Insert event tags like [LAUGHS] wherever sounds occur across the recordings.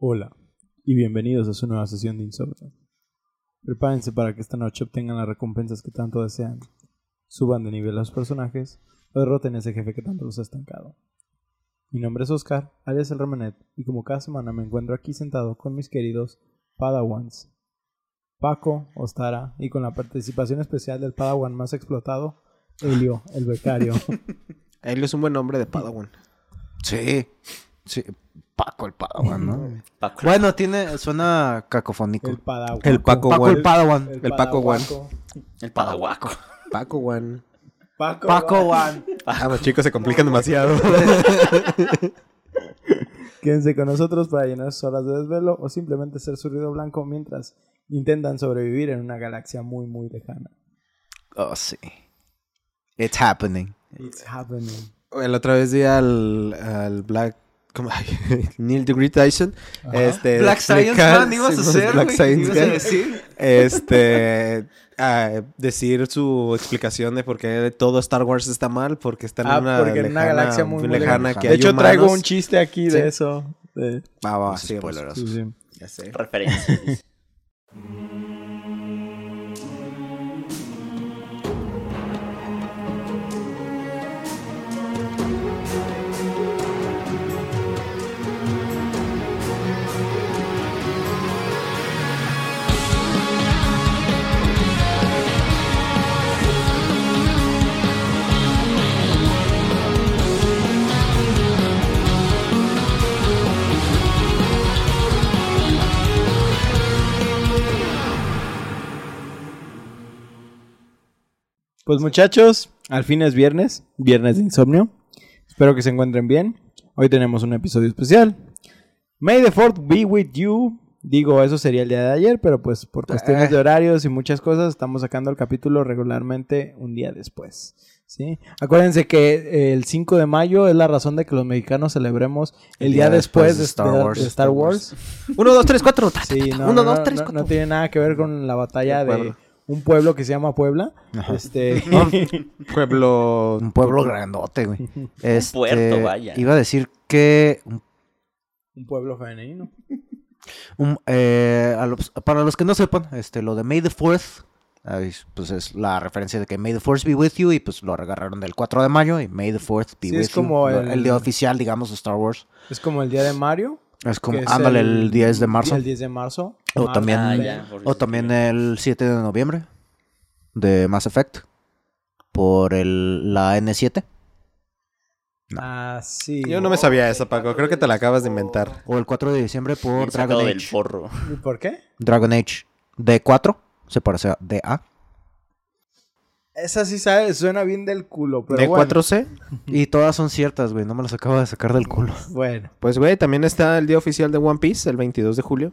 Hola y bienvenidos a su nueva sesión de Insomnio. Prepárense para que esta noche obtengan las recompensas que tanto desean, suban de nivel a los personajes o derroten a ese jefe que tanto los ha estancado. Mi nombre es Oscar, alias el Remanet, y como cada semana me encuentro aquí sentado con mis queridos Padawans, Paco, Ostara y con la participación especial del Padawan más explotado, Elio, el becario. [LAUGHS] Elio es un buen nombre de Padawan. Sí, sí. Paco el Padawan, ¿no? Paco. Bueno, tiene, suena cacofónico. El Padawan. El Paco Paco Wan. el Padawan. el Paco Wan. Padawaco. El padahuaco. Paco One. Paco, Paco Wan. Wan. Ah, los chicos se complican demasiado. [LAUGHS] Quédense con nosotros para llenar sus horas de desvelo o simplemente ser su ruido blanco mientras intentan sobrevivir en una galaxia muy muy lejana. Oh, sí. It's happening. It's happening. La otra vez vi al, al Black... ¿cómo? Ay, [LAUGHS] Neil deGrasse Tyson. Este, Black Science explicar- Man ibas a sí, [LAUGHS] ser, Black. Science a Guy. decir. Este... a [LAUGHS] decir su explicación de por qué todo Star Wars está mal, porque está en Ah, una, porque en una lejana- galaxia muy, muy lejana. lejana. que De hay hecho, traigo humanos. un chiste aquí de Sí. eso. de- Va, va, spoilers. sí, sí. Ya sé. Referencias. Pues muchachos, al fin es viernes, viernes de insomnio. Espero que se encuentren bien. Hoy tenemos un episodio especial. May the fourth be with you. Digo, eso sería el día de ayer, pero pues por cuestiones de horarios y muchas cosas estamos sacando el capítulo regularmente un día después. ¿sí? Acuérdense que el 5 de mayo es la razón de que los mexicanos celebremos el, día, después, de Star Wars. De Star Wars. Uno, dos, tres, cuatro. Ta, ta, Sí, ta, ta. no, tiene nada que ver con la batalla De. Un pueblo que se llama Puebla. Este, [LAUGHS] Pueblo... Un pueblo grandote, güey. Este, puerto, vaya. Iba a decir que un- un pueblo femenino. un- eh, a los- para los que no sepan, este, lo de May the 4th, ahí, pues es la referencia de que May the 4th be with you y pues lo agarraron del 4 de mayo y May the 4th be Sí, with es como you. Lo- el- el día oficial, digamos, de Star Wars. Es como el día de Mario. Es como, ándale, el, 10 de marzo. El 10 de marzo. O Marzo. también, Ah, por o eso también el 7 de noviembre de Mass Effect por el, la N7 Ah, sí. Yo no me sabía esa, Paco. Creo que te la acabas de inventar. o el 4 de diciembre por Dragon del Age. forro. ¿Y por qué? Dragon Age D4 se parece a DA. Esa sí sabe, suena bien del culo, pero bueno. ¿D4C? [LAUGHS] Y todas son ciertas, güey. No me las acabo de sacar del culo. Bueno, Pues, güey, también está el día oficial de One Piece, el 22 de julio.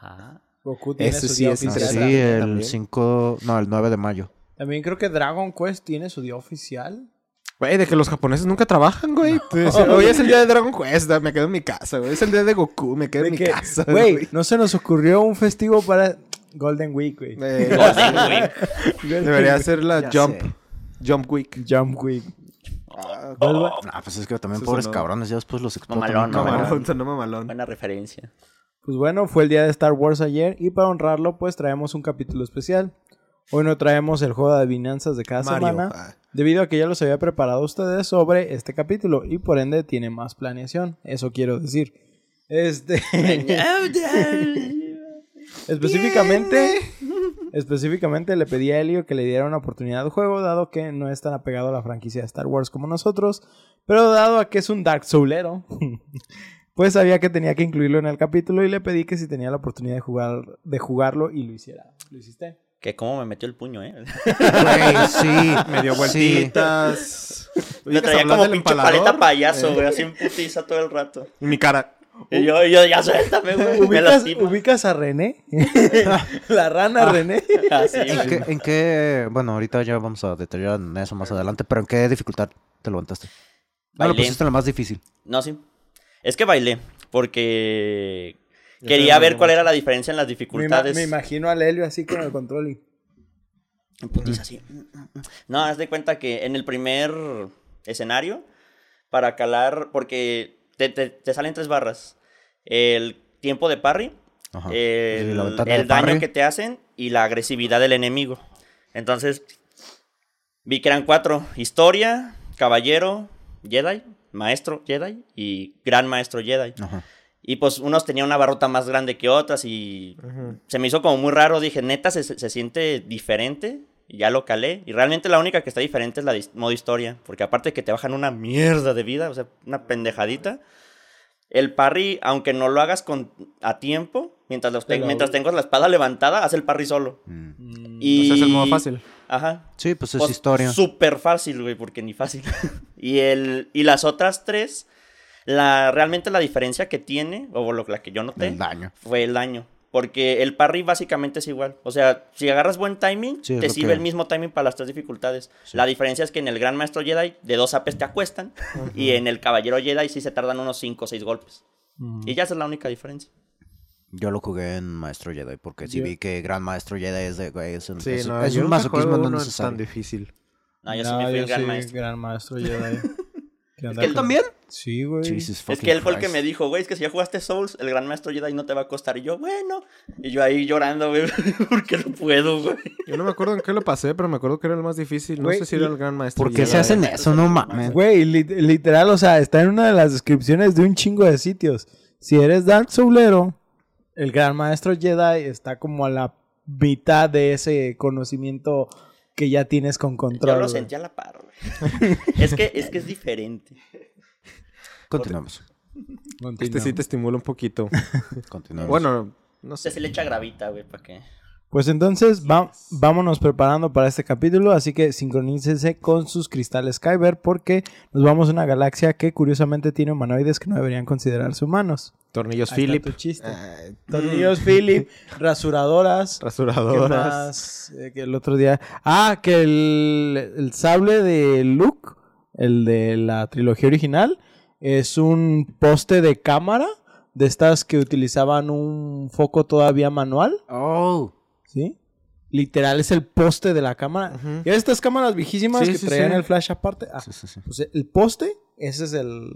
Ah. Goku tiene Ese su sí día es oficial. sí, el también. 5, no, el 9 de mayo. También creo que Dragon Quest tiene su día oficial. Güey, de que los japoneses nunca trabajan, güey. [LAUGHS] Hoy es el día de Dragon Quest, me quedo en mi casa, güey. Es el día de Goku, me quedo De en mi que, casa. Güey, no se nos ocurrió un festivo para Golden Week, güey. Eh, Golden Week. Debería ser la Ya Jump, sé. Jump Week. Jump Week. Ah, pues es que también Eso pobres sonó- cabrones, ya después los explotan. Mamalón, bien, no, cabrón. Mamalón, sonó mamalón. Buena referencia. Pues bueno, fue el día de Star Wars ayer y para honrarlo, pues traemos un capítulo especial. Hoy no traemos el juego de adivinanzas de cada Mario. semana, Ah. debido a que ya los había preparado ustedes sobre este capítulo y por ende tiene más planeación. Eso quiero decir. Este. [LAUGHS] específicamente. Específicamente le pedí a Elio que le diera una oportunidad al juego, dado que no es tan apegado a la franquicia de Star Wars como nosotros, pero dado a que es un Dark Soulero, [LAUGHS] pues sabía que tenía que incluirlo en el capítulo y le pedí que si tenía la oportunidad de jugar de jugarlo y lo hiciera. ¿Lo hiciste? Que cómo me metió el puño, ¿eh? Güey, sí. [LAUGHS] Me dio vueltitas. Que traía como pinche paleta payaso, güey. Así en putiza todo el rato. Y mi cara. Y yo, yo, ya suéltame, güey. Me ¿Ubicas, ubicas a René? [LAUGHS] la rana René. Así, ¿En qué, en qué- bueno, ahorita ya vamos a detallar en eso más adelante, pero ¿en qué dificultad te levantaste? No, lo Bailé. pusiste en la más difícil. No, sí. Es que bailé. Porque Yo quería ver cuál era la diferencia en las dificultades. me imagino al Helio así con el control y... En putiza, así. No, haz de cuenta que en el primer escenario, para calar, porque te, te- te salen tres barras. el tiempo de parry, Ajá. el, Sí, la ventana el de daño parry. que te hacen y la agresividad del enemigo. Entonces, vi que eran cuatro. Historia, caballero, Jedi, maestro Jedi y gran maestro Jedi. Ajá. Y pues unos tenían una barrota más grande que otras y se me hizo como muy raro. Dije, neta, se, se siente diferente. Y ya lo calé. Y realmente la única que está diferente es la modo historia. Porque aparte de que te bajan una mierda de vida, o sea, una pendejadita. El parry, aunque no lo hagas con, a tiempo, mientras, los te- mientras tengas la espada levantada, hace el parry solo. Mm. Y... Ese es el modo fácil. Ajá. Sí, pues es Pues, historia. Súper fácil, güey, porque ni fácil. [LAUGHS] y, el, y las otras tres, la, realmente la diferencia que tiene, o lo, la que yo noté, El daño. fue el daño. Porque el parry básicamente es igual. O sea, si agarras buen timing, Sí, es te sirve que- el mismo timing para las tres dificultades. La diferencia es que en el Gran Maestro Jedi, de dos apes te acuestan. y en el Caballero Jedi sí se tardan unos 5 o 6 golpes. Y ya esa es la única diferencia. Yo lo jugué en Maestro Jedi porque sí Yo- vi que Gran Maestro Jedi es, de, güey, es un, Sí, es, no, es un masoquismo no uno tan difícil. No, yo sí No, me fui yo el Gran soy Maestro. gran maestro Jedi. [LAUGHS] ¿Que él con- también? Sí, güey. Jesus Es que él fue el que me dijo, güey, es que si ya jugaste Souls, el Gran Maestro Jedi no te va a costar. Y yo, bueno. Y yo ahí llorando, güey, [LAUGHS] porque no puedo, güey. Yo no me acuerdo en qué lo pasé, pero me acuerdo que era el más difícil. No sé si era el gran maestro. ¿Por qué Jedi. se hacen eso? No mames. Güey, lit- literal, o sea, está en una de las descripciones de un chingo de sitios. Si eres Dark Soulero, el gran maestro Jedi está como a la mitad de ese conocimiento que ya tienes con Yo control. lo güey. sentí a la par. [LAUGHS] es, que, es que es diferente. Continuamos. Este sí te estimula un poquito. [LAUGHS] Continuamos. bueno, no sé. se le echa gravita, güey, para que... Pues entonces va- vámonos preparando para este capítulo, así que sincronícense con sus cristales Kyber porque nos vamos a una galaxia que curiosamente tiene humanoides que no deberían considerarse humanos. Tornillos Ahí está Philip. tu chiste. Ay, Tornillos Philip, [LAUGHS] rasuradoras. ¿Qué rasuradoras. más? Eh, que el otro día. Ah, que el, el sable de Luke, el de la trilogía original, es un poste de cámara de estas que utilizaban un foco todavía manual. Oh. ¿Sí? Literal es el poste de la cámara. ¿Y estas cámaras viejísimas Sí, que sí, traían sí. el flash aparte? Ah, Sí, sí, sí. pues el poste, ese es el,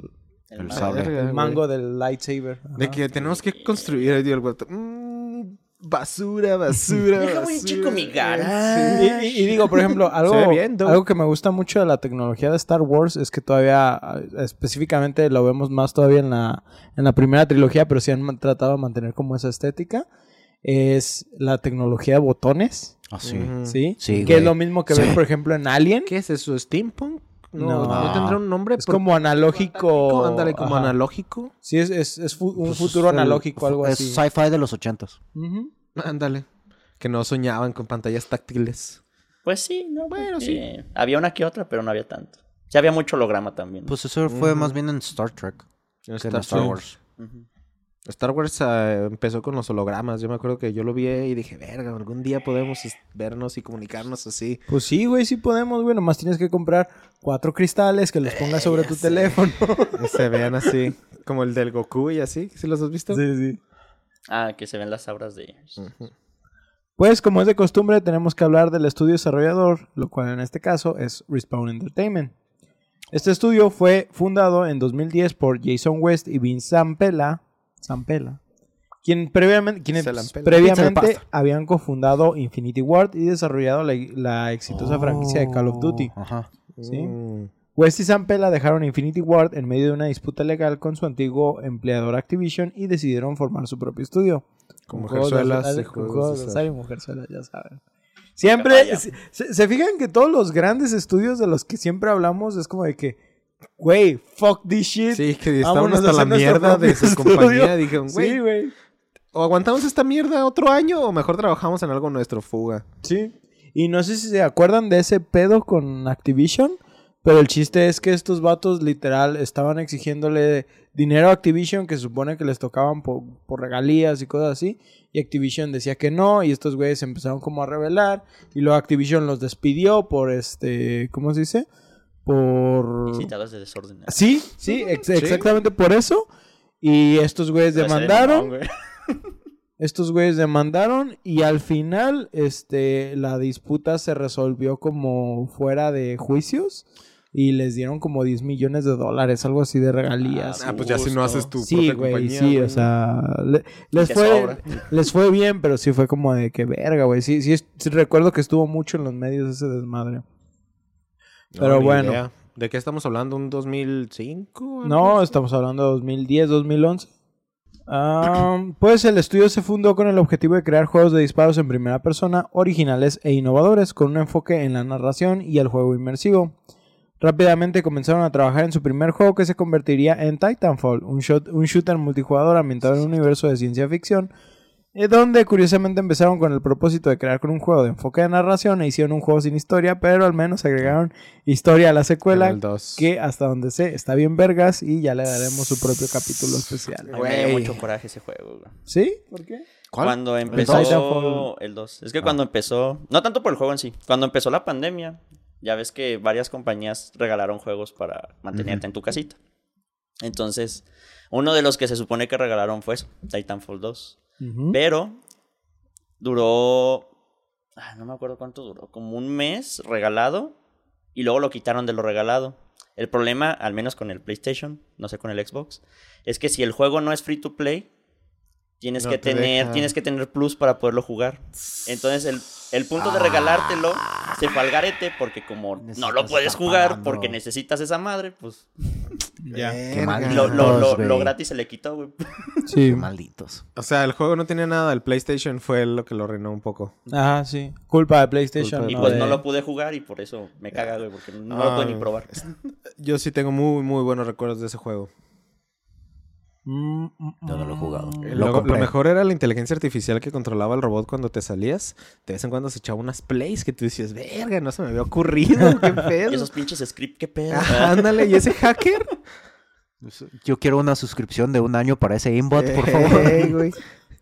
El El mango del lightsaber. De que tenemos que construir el huerto. Mm, basura, basura. Déjame un chico mi garage. Y, y- y digo, por ejemplo, algo, algo que me gusta mucho de la tecnología de Star Wars es que todavía, ah, específicamente lo vemos más todavía en la, en la primera trilogía, pero sí han tratado de mantener como esa estética, es la tecnología de botones, Ah, sí. ¿sí? Sí, que es lo mismo que Sí. ven, por ejemplo, en Alien. ¿Qué es eso? ¿Steampunk? No, No. no, tendrá un nombre. Es como analógico. Ándale, como ajá. analógico. Sí, es, es, es fu- un Pues futuro es el- analógico, algo es así. sci-fi de los ochentas. Ándale. Que no soñaban con pantallas táctiles. Pues sí, no, Bueno, porque sí. Había una que otra, pero no había tanto. Sí había mucho holograma también. Pues eso fue más bien en Star Trek que en Star. Wars. Star Wars ah, empezó con los hologramas. Yo me acuerdo que yo lo vi y dije, verga, algún día podemos es- vernos y comunicarnos así. Pues sí, güey, sí podemos, güey. Nomás tienes que comprar cuatro cristales que los pongas sobre tu teléfono. [LAUGHS] Y se vean así, como el del Goku y así. ¿Sí los has visto? sí, sí. Ah, que se ven las auras de... Pues como es de costumbre tenemos que hablar del estudio desarrollador, lo cual en este caso es Respawn Entertainment. Este estudio fue fundado en 2010 por Jason West y Vince Zampella, Zampella quien previamente, quienes habían cofundado Infinity Ward y desarrollado la, la exitosa franquicia de Call of Duty. Oh, Ajá. ¿sí? Mm. West y Zampella dejaron Infinity Ward en medio de una disputa legal con su antiguo empleador Activision y decidieron formar su propio estudio. Con de mujerzuelas de de mujerzuelas, ya saben. Siempre, se- se fijan que todos los grandes estudios de los que siempre hablamos es como de que, güey, fuck this shit. Sí, que estaban hasta la mierda de su compañía. Dijeron, güey, Sí, güey. o aguantamos esta mierda otro año o mejor trabajamos en algo nuestro, fuga. Sí. Y no sé si se acuerdan de ese pedo con Activision, pero el chiste es que estos vatos literal estaban exigiéndole dinero a Activision que se supone que les tocaban por, por regalías y cosas así. Y Activision decía que no, y estos güeyes empezaron como a rebelar. Y luego Activision los despidió por este, ¿cómo se dice? Por... De desorden. Sí, sí, ex- exactamente por eso. Y estos güeyes demandaron. mamón, güey. [LAUGHS] Estos güeyes demandaron y al final este, la disputa se resolvió como fuera de juicios. y les dieron como 10 millones de dólares, algo así de regalías. Ah, pues ya si no haces tu sí, propia güey, compañía, sí, güey. o sea, le- les fue sobra. les fue bien, pero sí fue como de que verga, güey. Sí, sí, sí recuerdo que estuvo mucho en los medios ese desmadre. Pero bueno. idea. ¿De qué estamos hablando? ¿Un 2005? No, estamos hablando de 2010, 2011. Ah, pues el estudio se fundó con el objetivo de crear juegos de disparos en primera persona originales e innovadores, con un enfoque en la narración y el juego inmersivo. Rápidamente comenzaron a trabajar en su primer juego que se convertiría en Titanfall, un, shot- un shooter multijugador ambientado en un universo de ciencia ficción, donde curiosamente empezaron con el propósito de crear con un juego de enfoque de narración e hicieron un juego sin historia, pero al menos agregaron historia a la secuela, El dos. que hasta donde sé está bien vergas y ya le daremos su propio capítulo especial. Güey. mucho coraje ese juego, güey. ¿Sí? ¿Por qué? Cuando empezó el 2. Es que cuando empezó, no tanto por el juego en sí, cuando empezó la pandemia, ya ves que varias compañías regalaron juegos para mantenerte en tu casita. Entonces, uno de los que se supone que regalaron fue eso, Titanfall 2. Pero duró, ah, no me acuerdo cuánto duró, como un mes regalado y luego lo quitaron de lo regalado. El problema, al menos con el PlayStation, no sé con el Xbox, es que si el juego no es free to play, tienes No que te tener, deja. tienes que tener plus para poderlo jugar. Entonces el, el punto de regalártelo se fue al garete porque como no lo puedes jugar pagando. porque necesitas esa madre, pues [LAUGHS] Ya. Qué mal. lo, lo- lo- güey. lo gratis se le quitó, güey. [LAUGHS] Sí. Qué malditos. O sea, el juego no tenía nada. El PlayStation fue lo que lo arruinó un poco. Ajá, sí. Culpa de PlayStation. Culpa Y no pues de- no lo pude jugar y por eso me caga, güey, porque no lo puedo ni Ah, probar. Yo sí tengo muy, muy buenos recuerdos de ese juego. Mm, mm, Yo no lo he jugado. mm. Lo Lo, lo compré. mejor era la inteligencia artificial que controlaba el robot cuando te salías. De vez en cuando se echaba unas plays que tú decías, verga, no se me había ocurrido, qué [LAUGHS] Y pedo. esos pinches script, qué pedo. Ajá, ándale, ¿y ese hacker? Yo quiero una suscripción de un año para ese inbot, por favor. [LAUGHS]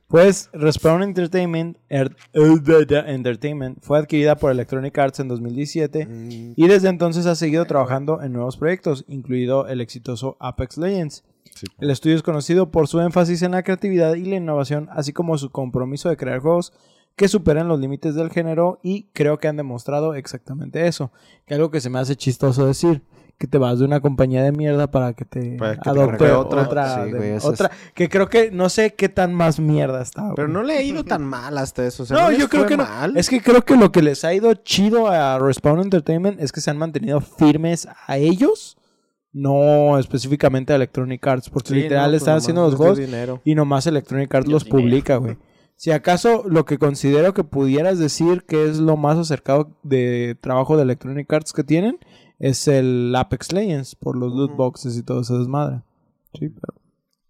Pues Respawn Entertainment, Er- Er- Entertainment fue adquirida por Electronic Arts en 2017 Mm, y desde entonces ha seguido trabajando en nuevos proyectos, incluido el exitoso Apex Legends. Sí. El estudio es conocido por su énfasis en la creatividad y la innovación, así como su compromiso de crear juegos que superen los límites del género y creo que han demostrado exactamente eso. Que algo que se me hace chistoso decir, que te vas de una compañía de mierda para que te Para que te adopte otra, otra. Sí, de- güey, eso es- otra que creo que no sé qué tan más mierda está. Pero no le ha ido tan mal hasta eso. o sea, No, yo creo que no. mal. Es que creo que lo que les ha ido chido a Respawn Entertainment es que se han mantenido firmes a ellos, no específicamente a Electronic Arts, porque Sí, literal no, pues están nomás haciendo los juegos dinero. y nomás Electronic Arts los dinero. publica, güey. Si acaso lo que considero que pudieras decir que es lo más acercado de trabajo de Electronic Arts que tienen es el Apex Legends por los loot boxes y todo ese desmadre. Sí, pero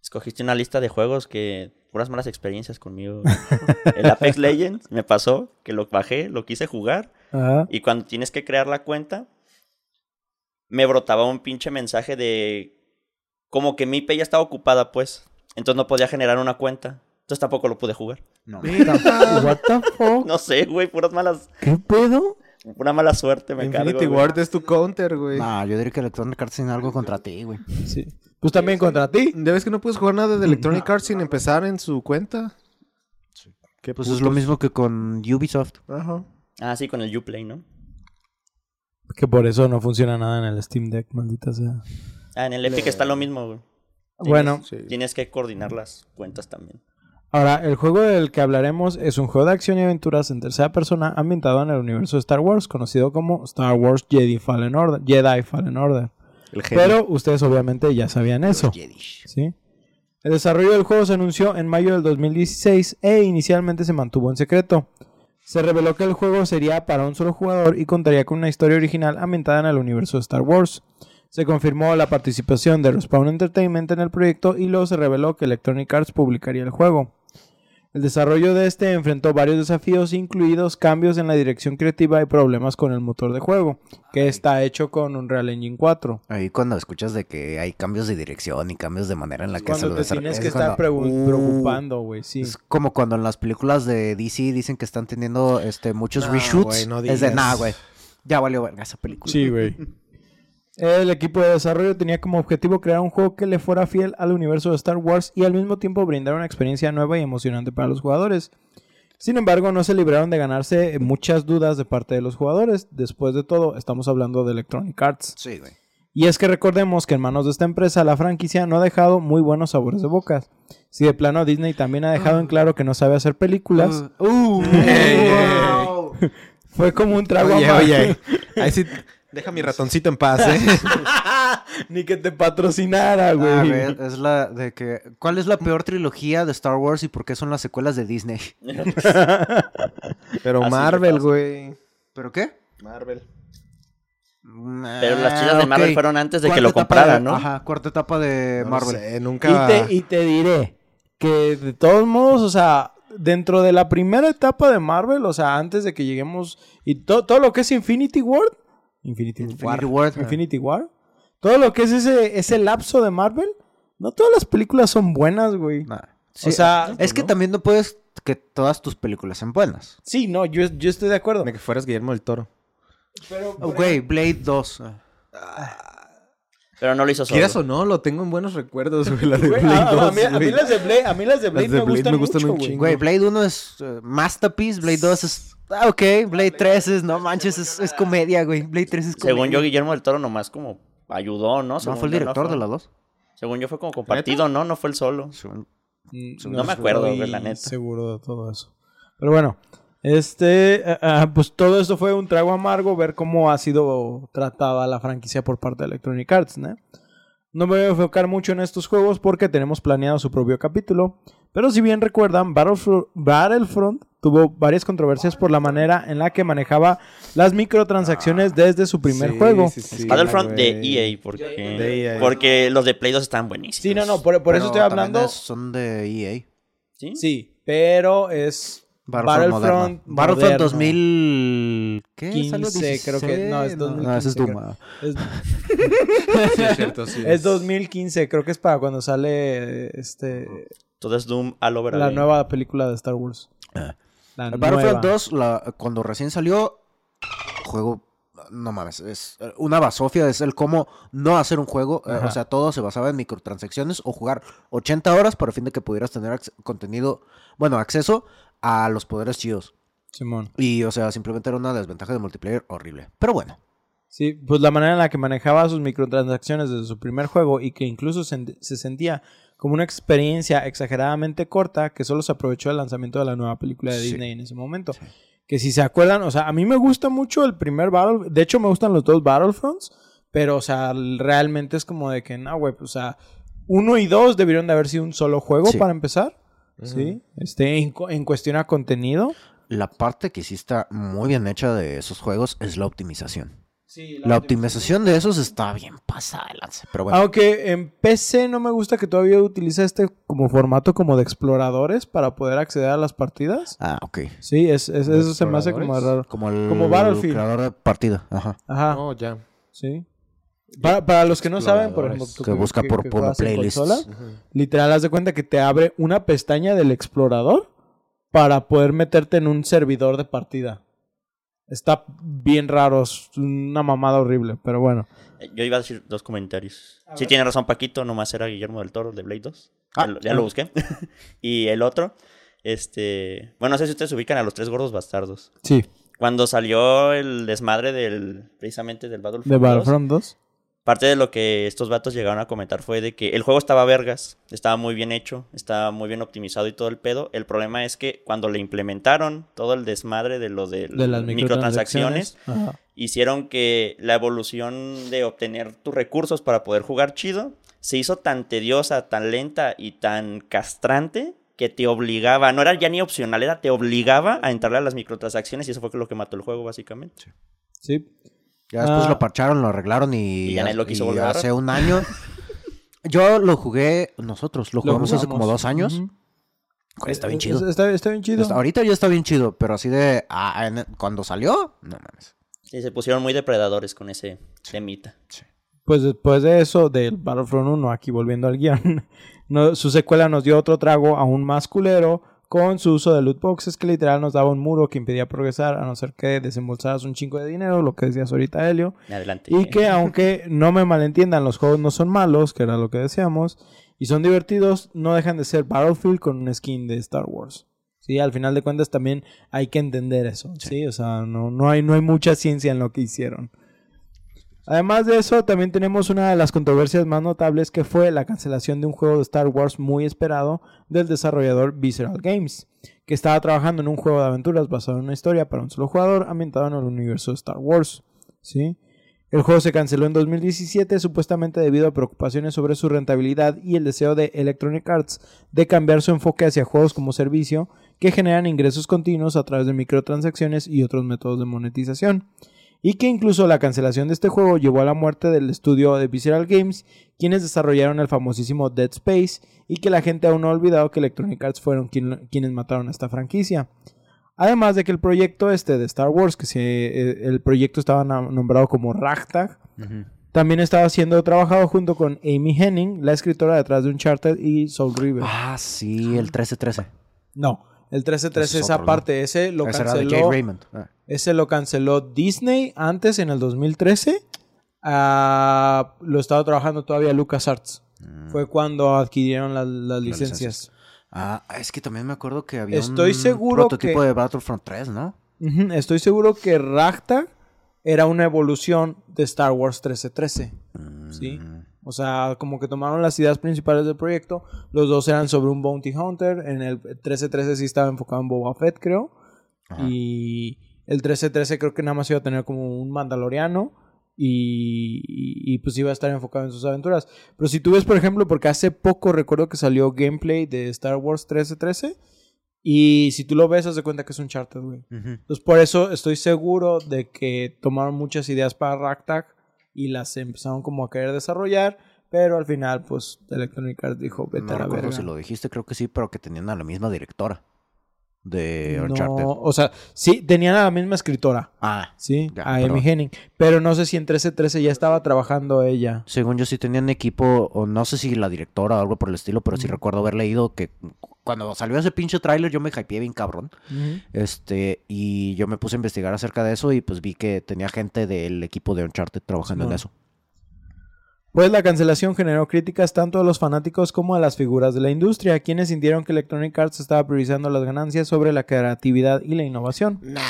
Escogiste una lista de juegos que puras malas experiencias conmigo. [LAUGHS] El Apex Legends me pasó que lo bajé, lo quise jugar Ajá. y cuando tienes que crear la cuenta me brotaba un pinche mensaje de como que mi IP ya estaba ocupada, pues. Entonces no podía generar una cuenta. Entonces tampoco lo pude jugar. No. [LAUGHS] What the fuck? No sé, güey, puras malas, ¿Qué pedo? pura mala suerte me Infinity cargo, güey. Ward es tu counter, güey. No, yo diría que Electronic Arts tiene algo contra ti, güey. Sí. Pues también contra ti. ¿Ya ves que no puedes jugar nada de Electronic Arts sin empezar en su cuenta? Qué Pues es lo putos. mismo que con Ubisoft. Ajá. Ah, sí, con el Uplay, ¿no? Que por eso no funciona nada en el Steam Deck, maldita sea. Ah, en el Epic está lo mismo, güey. Bueno, Sí. Tienes que coordinar las cuentas también. ahora el juego del que hablaremos es un juego de acción y aventuras en tercera persona ambientado en el universo de Star Wars, conocido como Star Wars Jedi Fallen Order. Jedi Fallen Order. Pero ustedes obviamente ya sabían eso. ¿sí? El desarrollo del juego se anunció en mayo del 2016 e inicialmente se mantuvo en secreto. Se reveló que el juego sería para un solo jugador y contaría con una historia original ambientada en el universo de Star Wars. Se confirmó la participación de Respawn Entertainment en el proyecto y luego se reveló que Electronic Arts publicaría el juego. El desarrollo de este enfrentó varios desafíos, incluidos cambios en la dirección creativa y problemas con el motor de juego, que está hecho con Unreal Engine 4. Ahí cuando escuchas de que hay cambios de dirección y cambios de manera en la que se lo te desarrolla- tienes es que estar cuando- Uh, preocupando, güey, sí. Es como cuando en las películas de DC dicen que están teniendo este muchos No, reshoots. güey, no es de nada, güey. Ya valió verga esa película. Sí, güey. [LAUGHS] El equipo de desarrollo tenía como objetivo crear un juego que le fuera fiel al universo de Star Wars y al mismo tiempo brindar una experiencia nueva y emocionante para los jugadores. Sin embargo, no se libraron de ganarse muchas dudas de parte de los jugadores. Después de todo, estamos hablando de Electronic Arts. Sí, güey. Y es que recordemos que en manos de esta empresa la franquicia no ha dejado muy buenos sabores de boca. Si de plano Disney también ha dejado en claro que no sabe hacer películas, Uh, [LAUGHS] fue como un trago Oye, oye. Ahí sí. Deja mi ratoncito en paz, ¿eh? [LAUGHS] Ni que te patrocinara, A güey. ver, es la de que. ¿Cuál es la peor trilogía de Star Wars y por qué son las secuelas de Disney? [LAUGHS] Pero Así Marvel, güey. ¿Pero qué? Marvel. Pero las chidas de Marvel fueron antes de que lo compraran, de- ¿no? Ajá, cuarta etapa de No Marvel. sé, Y nunca. te, y te diré que de todos modos, o sea, dentro de la primera etapa de Marvel, o sea, antes de que lleguemos y to- todo lo que es Infinity War, Infinity, Infinity War, War. Infinity War, todo lo que es ese, ese lapso de Marvel, no todas las películas son buenas, güey. Nah. o sea, es que también no puedes que todas tus películas sean buenas. sí, no, yo, yo estoy de acuerdo. De que fueras Guillermo del Toro. Pero, Oh, Güey, Blade 2. Pero no lo hizo solo. Quieras o no, lo tengo en buenos recuerdos, güey. La de Blade a, a 2, mí, a mí las de Blade, a mí las de Blade, Las de me, Blade gustan me gustan mucho, un güey. chingo. Güey, Blade 1 es eh, Masterpiece, Blade 2 es... Ah, ok, Blade 3 es... No manches, es, es comedia, güey. Blade 3 es comedia. Según yo, Guillermo del Toro nomás como ayudó, ¿no? No, Según fue el yo, director fue- de la 2. Según yo fue como compartido, ¿no? No fue el solo. Según- Mm, No me acuerdo, güey, la neta. Seguro de todo eso. Pero bueno, este, ah, pues todo esto fue un trago amargo ver cómo ha sido tratada la franquicia por parte de Electronic Arts, ¿no? No me voy a enfocar mucho en estos juegos porque tenemos planeado su propio capítulo. Pero si bien recuerdan, Battlefront, Battlefront tuvo varias controversias por la manera en la que manejaba las microtransacciones desde su primer Sí, juego. sí, sí, Battlefront de. EA, porque, De EA. porque los de Play 2 estaban buenísimos. Sí, no, no, por, por eso estoy hablando. son de E EA. ¿Sí? Sí, pero es Battlefront, Battlefront. Battlefront moderno. 2000... ¿Qué? 15, ¿Salió creo que- no, es 16? No, ese es 2015, Doom. ah. Es, Sí, es cierto, sí. es 2015, creo que es para cuando sale este Todo es Doom all over la nueva película de Star Wars. Ah. La Battlefront nueva. 2, la- cuando recién salió, juego, no mames, es eh, una basofia, es el cómo no hacer un juego. eh, o sea, todo se basaba en microtransacciones o jugar 80 horas para fin de que pudieras tener contenido, bueno, acceso a los poderes chidos. Simón. Y, o sea, simplemente era una desventaja de multiplayer horrible. Pero bueno, Sí, pues la manera en la que manejaba sus microtransacciones desde su primer juego y que incluso se, se sentía como una experiencia exageradamente corta que solo se aprovechó del lanzamiento de la nueva película de Sí. Disney en ese momento. Que si se acuerdan, o sea, a mí me gusta mucho el primer Battle, de hecho me gustan los dos Battlefronts, pero o sea, realmente es como de que, no, güey, pues, o sea, uno y dos debieron de haber sido un solo juego Sí. para empezar. Sí, este, en cuestión a contenido. la parte que sí está muy bien hecha de esos juegos es la optimización. La optimización de esos está bien pasada de lanza. Pero bueno, Aunque en PC no me gusta que todavía utilice este como formato como de exploradores para poder acceder a las partidas. ah, ok. Sí, es, es- eso se me hace como raro. Como el Como Battlefield. creador de partida. Ajá. Ajá, Oh, ya. sí. Para, para los que no saben, por ejemplo, tú Que busca por- por juegas en playlists. consola, literal, haz de cuenta que te abre una pestaña del explorador para poder meterte en un servidor de partida. Está bien raro, es una mamada horrible, pero bueno. Yo iba a decir dos comentarios. Sí, tiene razón Paquito, nomás era Guillermo del Toro de Blade 2. Ah, ya lo, ya lo busqué. [LAUGHS] y el otro, este... Bueno, no sé si ustedes ubican a los tres gordos bastardos. Sí, Cuando salió el desmadre del... Precisamente del Battlefront de 2, Battlefront 2. Parte de lo que estos vatos llegaron a comentar fue de que el juego estaba vergas, estaba muy bien hecho, estaba muy bien optimizado y todo el pedo. El problema es que cuando le implementaron todo el desmadre de lo de, De las microtransacciones, hicieron que la evolución de obtener tus recursos para poder jugar chido se hizo tan tediosa, tan lenta y tan castrante que te obligaba, no era ya ni opcional, era te obligaba a entrarle a las microtransacciones y eso fue lo que mató el juego básicamente. Sí. Ya después Ah. lo parcharon, lo arreglaron y, Y ya nadie lo quiso y volver a hace un año. [LAUGHS] Yo lo jugué, nosotros lo jugamos hace como dos años. Güey, Está bien chido. Está, está bien chido. Está- ahorita ya está bien chido, pero así de ah, en- cuando salió, no mames. Y se pusieron muy depredadores con ese temita. Pues después de eso, del Battlefront 1, aquí volviendo al guion, [LAUGHS] no- su secuela nos dio otro trago aún más culero con su uso de loot boxes que literal nos daba un muro que impedía progresar a no ser que desembolsaras un chingo de dinero, lo que decías ahorita Helio. Adelante. Y que aunque no me malentiendan, los juegos no son malos, que era lo que decíamos, y son divertidos, no dejan de ser Battlefield con un skin de Star Wars. Sí, al final de cuentas también hay que entender eso, ¿sí? O sea, no, no, hay, no hay mucha ciencia en lo que hicieron. Además de eso, también tenemos una de las controversias más notables que fue la cancelación de un juego de Star Wars muy esperado del desarrollador Visceral Games, que estaba trabajando en un juego de aventuras basado en una historia para un solo jugador ambientado en el universo de Star Wars, ¿sí? El juego se canceló en 2017 supuestamente debido a preocupaciones sobre su rentabilidad y el deseo de Electronic Arts de cambiar su enfoque hacia juegos como servicio que generan ingresos continuos a través de microtransacciones y otros métodos de monetización. Y que incluso la cancelación de este juego llevó a la muerte del estudio de Visceral Games, quienes desarrollaron el famosísimo Dead Space, y que la gente aún no ha olvidado que Electronic Arts fueron quienes mataron a esta franquicia. Además de que el proyecto este de Star Wars, que se, eh, el proyecto estaba nombrado como Ragtag, también estaba siendo trabajado junto con Amy Henning, la escritora detrás de Uncharted y Soul River. Ah, sí, el 1313. No, el 1313 es, aparte, ese lo canceló. Ah. Ese lo canceló Disney antes en el 2013. Ah, lo estaba trabajando todavía LucasArts. Mm. Fue cuando adquirieron las, licencias. Ah, es que también me acuerdo que había Estoy un prototipo de Battlefront 3, ¿no? Estoy seguro que Ragtag era una evolución de Star Wars 1313. ¿Sí? O sea, como que tomaron las ideas principales del proyecto. Los dos eran sobre un Bounty Hunter. En el 1313 sí estaba enfocado en Boba Fett, creo. Y el 1313 creo que nada más iba a tener como un Mandaloriano. Y, pues iba a estar enfocado en sus aventuras. Pero si tú ves, por ejemplo, porque hace poco recuerdo que salió gameplay de Star Wars 1313. Y si tú lo ves, haz de cuenta que es un charter, güey. Entonces, por eso estoy seguro de que tomaron muchas ideas para Ragtag y las empezaron como a querer desarrollar. Pero al final, pues, Electronic Arts dijo, vete a la verga. si lo dijiste, creo que sí, pero que tenían a la misma directora de Uncharted. O sea, sí, tenían a la misma escritora. Ah. Sí, a Amy Henning. Pero no sé si en 1313 ya estaba trabajando ella. Según yo sí tenían equipo, o no sé si la directora o algo por el estilo, pero sí recuerdo haber leído que cuando salió ese pinche tráiler yo me hypeé bien cabrón. Este, y yo me puse a investigar acerca de eso y pues vi que tenía gente del equipo de Uncharted trabajando en eso. Pues la cancelación generó críticas tanto a los fanáticos como a las figuras de la industria, quienes sintieron que Electronic Arts estaba priorizando las ganancias sobre la creatividad y la innovación. Nah.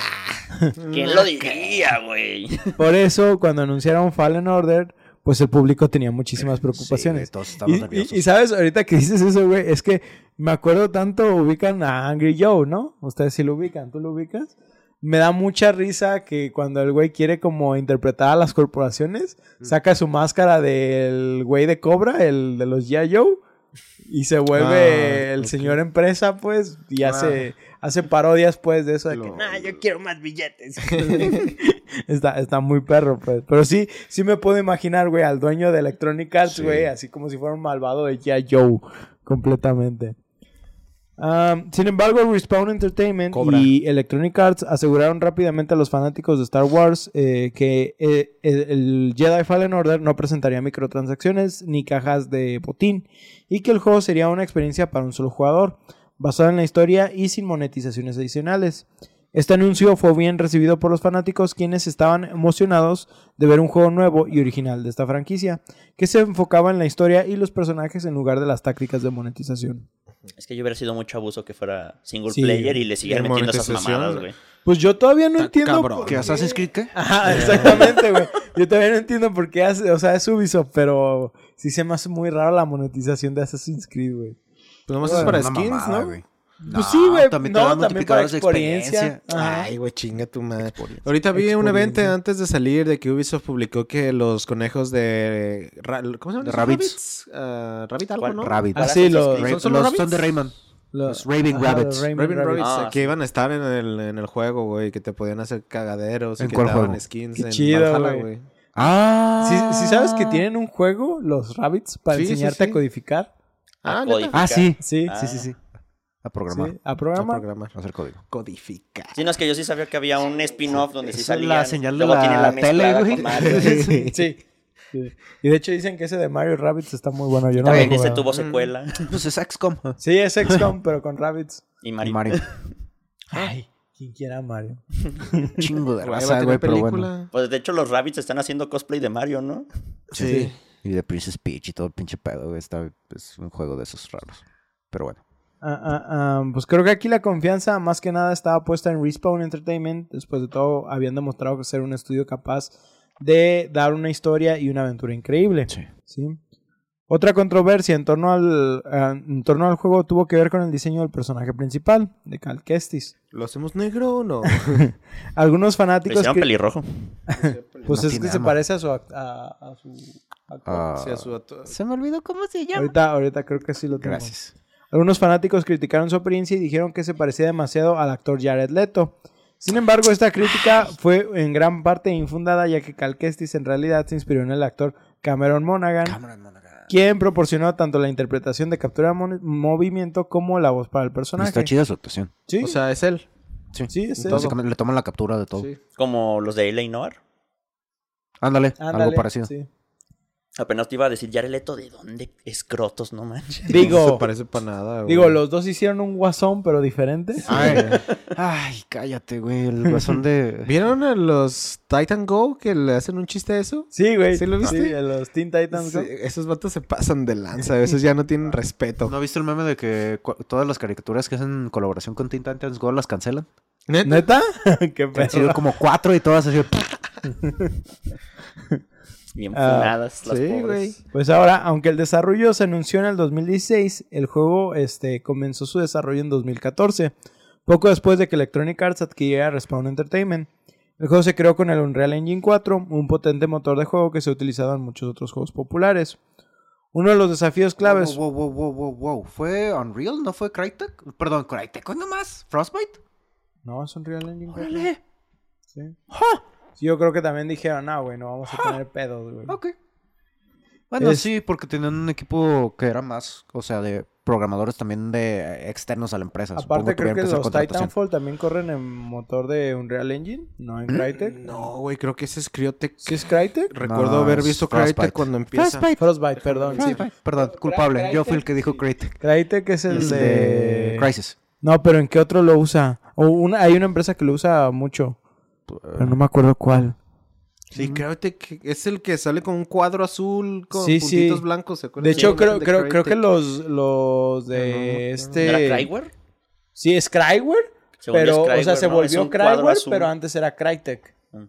¿Quién lo diría, güey? Por eso, cuando anunciaron Fallen Order, pues el público tenía muchísimas preocupaciones. y, y, sabes, ahorita que dices eso, güey, es que me acuerdo tanto, ubican a Angry Joe, ¿no? Ustedes sí lo ubican, ¿tú lo ubicas? Me da mucha risa que cuando el güey quiere como interpretar a las corporaciones, saca su máscara del güey de Cobra, el de los G.I. Joe, y se vuelve ah, el señor empresa, pues, y hace, ah. hace parodias, pues, de eso de que, nah, yo quiero más billetes. [LAUGHS] está, está muy perro, pues. Pero sí, sí me puedo imaginar, güey, al dueño de Electronic Arts, güey, así como si fuera un malvado de G.I. Joe, completamente sin embargo, Respawn Entertainment y Electronic Arts aseguraron rápidamente a los fanáticos de Star Wars eh, que eh, el Jedi Fallen Order no presentaría microtransacciones ni cajas de botín y que el juego sería una experiencia para un solo jugador, basada en la historia y sin monetizaciones adicionales. Este anuncio fue bien recibido por los fanáticos quienes estaban emocionados de ver un juego nuevo y original de esta franquicia, que se enfocaba en la historia y los personajes en lugar de las tácticas de monetización. Es que yo hubiera sido mucho abuso que fuera single player y le siguieran metiendo esas mamadas, güey. Pues yo todavía no entiendo. Por ¿Que Assassin's Creed qué? Ajá, exactamente, güey. Yo todavía no entiendo por qué hace. O sea, es Ubisoft, pero sí se me hace muy raro la monetización de Assassin's Creed, güey. Pues nomás es para skins, ¿no? Pues sí, güey. También no, también para experiencia. Ay, güey, chinga tu madre. Ahorita vi un evento antes de salir de que Ubisoft publicó que los conejos de... ¿Cómo se llaman? De Rabbits. Uh, Rabbit algo, ¿no? Rabbit. Ah, sí, los, ¿Son, los, son de Rayman. Los, Raving Rabbits. Raving Rabbits. Ah, que iban a estar en el, en el juego, güey. Que te podían hacer cagaderos. ¿En y que daban skins Qué en chido, güey. Ah. ¿Sí, sabes que tienen un juego, los Rabbits, para enseñarte a codificar? Ah, ah sí. Sí, sí, sí, sí. A programar. a programar. A programar. hacer código. Codificar. Sí, no, es que yo sí sabía que había un spin-off donde sí salía. La señal de la, tele, güey. [LAUGHS] sí. Y de hecho dicen que ese de Mario Rabbits está muy bueno. Yo no También ese tuvo secuela. [LAUGHS] Pues es XCOM. Sí, es XCOM, pero con Rabbits. Y Mario. Mario. [LAUGHS] Ay, quien quiera Mario. Chingo de raza, güey, pero bueno. Pues de hecho los Rabbits están haciendo cosplay de Mario, ¿no? Sí. sí. Y de Princess Peach y todo el pinche pedo, güey. Está, es un juego de esos raros. Pero bueno. Ah, ah, ah, pues creo que aquí la confianza más que nada estaba puesta en Respawn Entertainment. Después de todo, habían demostrado que ser un estudio capaz de dar una historia y una aventura increíble. Sí. ¿sí? Otra controversia en torno, al, en torno al juego tuvo que ver con el diseño del personaje principal, de Cal Kestis. ¿Lo hacemos negro o no? [LAUGHS] Algunos Le fanáticos... hicieron que- pelirrojo. pues No es que se parece a su... A, a su actor. Ah, Sí, a su se me olvidó cómo se llama. ahorita, ahorita creo que sí lo tengo. Gracias. Algunos fanáticos criticaron su apariencia y dijeron que se parecía demasiado al actor Jared Leto. Sin embargo, esta crítica fue en gran parte infundada ya que Cal Kestis en realidad se inspiró en el actor Cameron Monaghan, Cameron Monaghan. quien proporcionó tanto la interpretación de captura movimiento como la voz para el personaje. Está chida su actuación. Sí, O sea, es él. Sí, sí, es él. Básicamente le toman la captura de todo. Sí. Como los de L.A. Noir. Ándale, Ándale, algo parecido. sí. Apenas te iba a decir Jared Leto, ¿de dónde? Escrotos, no manches. No se Digo, parece para nada, güey. digo, los dos hicieron un guasón, pero diferente. Ay, ay, cállate, güey. El guasón de. ¿Vieron a los Titan Go que le hacen un chiste a eso? Sí, güey. ¿Sí lo viste? Sí, en los Teen Titans. Sí, Go. esos vatos se pasan de lanza. Esos ya no tienen respeto. ¿No viste el meme de que todas las caricaturas que hacen en colaboración con Teen Titans Go las cancelan? ¿Neta? ¿Neta? [LAUGHS] Qué Que han sido como cuatro y todas así. [LAUGHS] Bien Ah, funadas las sí, pobres. güey. Pues ahora, aunque el desarrollo se anunció en el 2016, el juego este, comenzó su desarrollo en 2014, poco después de que Electronic Arts adquiriera Respawn Entertainment. El juego se creó con el Unreal Engine 4, un potente motor de juego que se ha utilizado en muchos otros juegos populares. Uno de los desafíos claves... Wow, wow, wow, wow, wow. ¿Fue Unreal? ¿No fue Crytek? Perdón, Crytek, ¿cuándo más? ¿Frostbite? No, es Unreal Engine 4. Órale. Sí. Sí, yo creo que también dijeron, no, güey, no vamos a tener pedos, güey. Ok. Bueno, Es- sí, porque tenían un equipo que era más, o sea, de programadores también de eh, externos a la empresa. Aparte, creo que los. Titanfall también corren en motor de Unreal Engine, no en Crytek. No, güey, creo que ese es Crytek. ¿Sí es Crytek? Recuerdo No, haber visto Frostbite. Crytek cuando empieza. Frostbite. Frostbite, perdón. sí. Frostbite. Perdón, culpable. Yo fui el que dijo Crytek. Crytek es el de... de Crysis. No, pero ¿en qué otro lo usa? O una, hay una empresa que lo usa mucho, pero no me acuerdo cuál. Sí, Crytek es el que sale con un cuadro azul con Sí, sí. puntitos blancos. ¿se acuerdan De hecho, creo, de creo, creo que los, los de No, este... ¿Era Cryware? Sí, es Cryware, Según pero, es o sea, se ¿no? Volvió Cryware, pero antes era Crytek. Mm.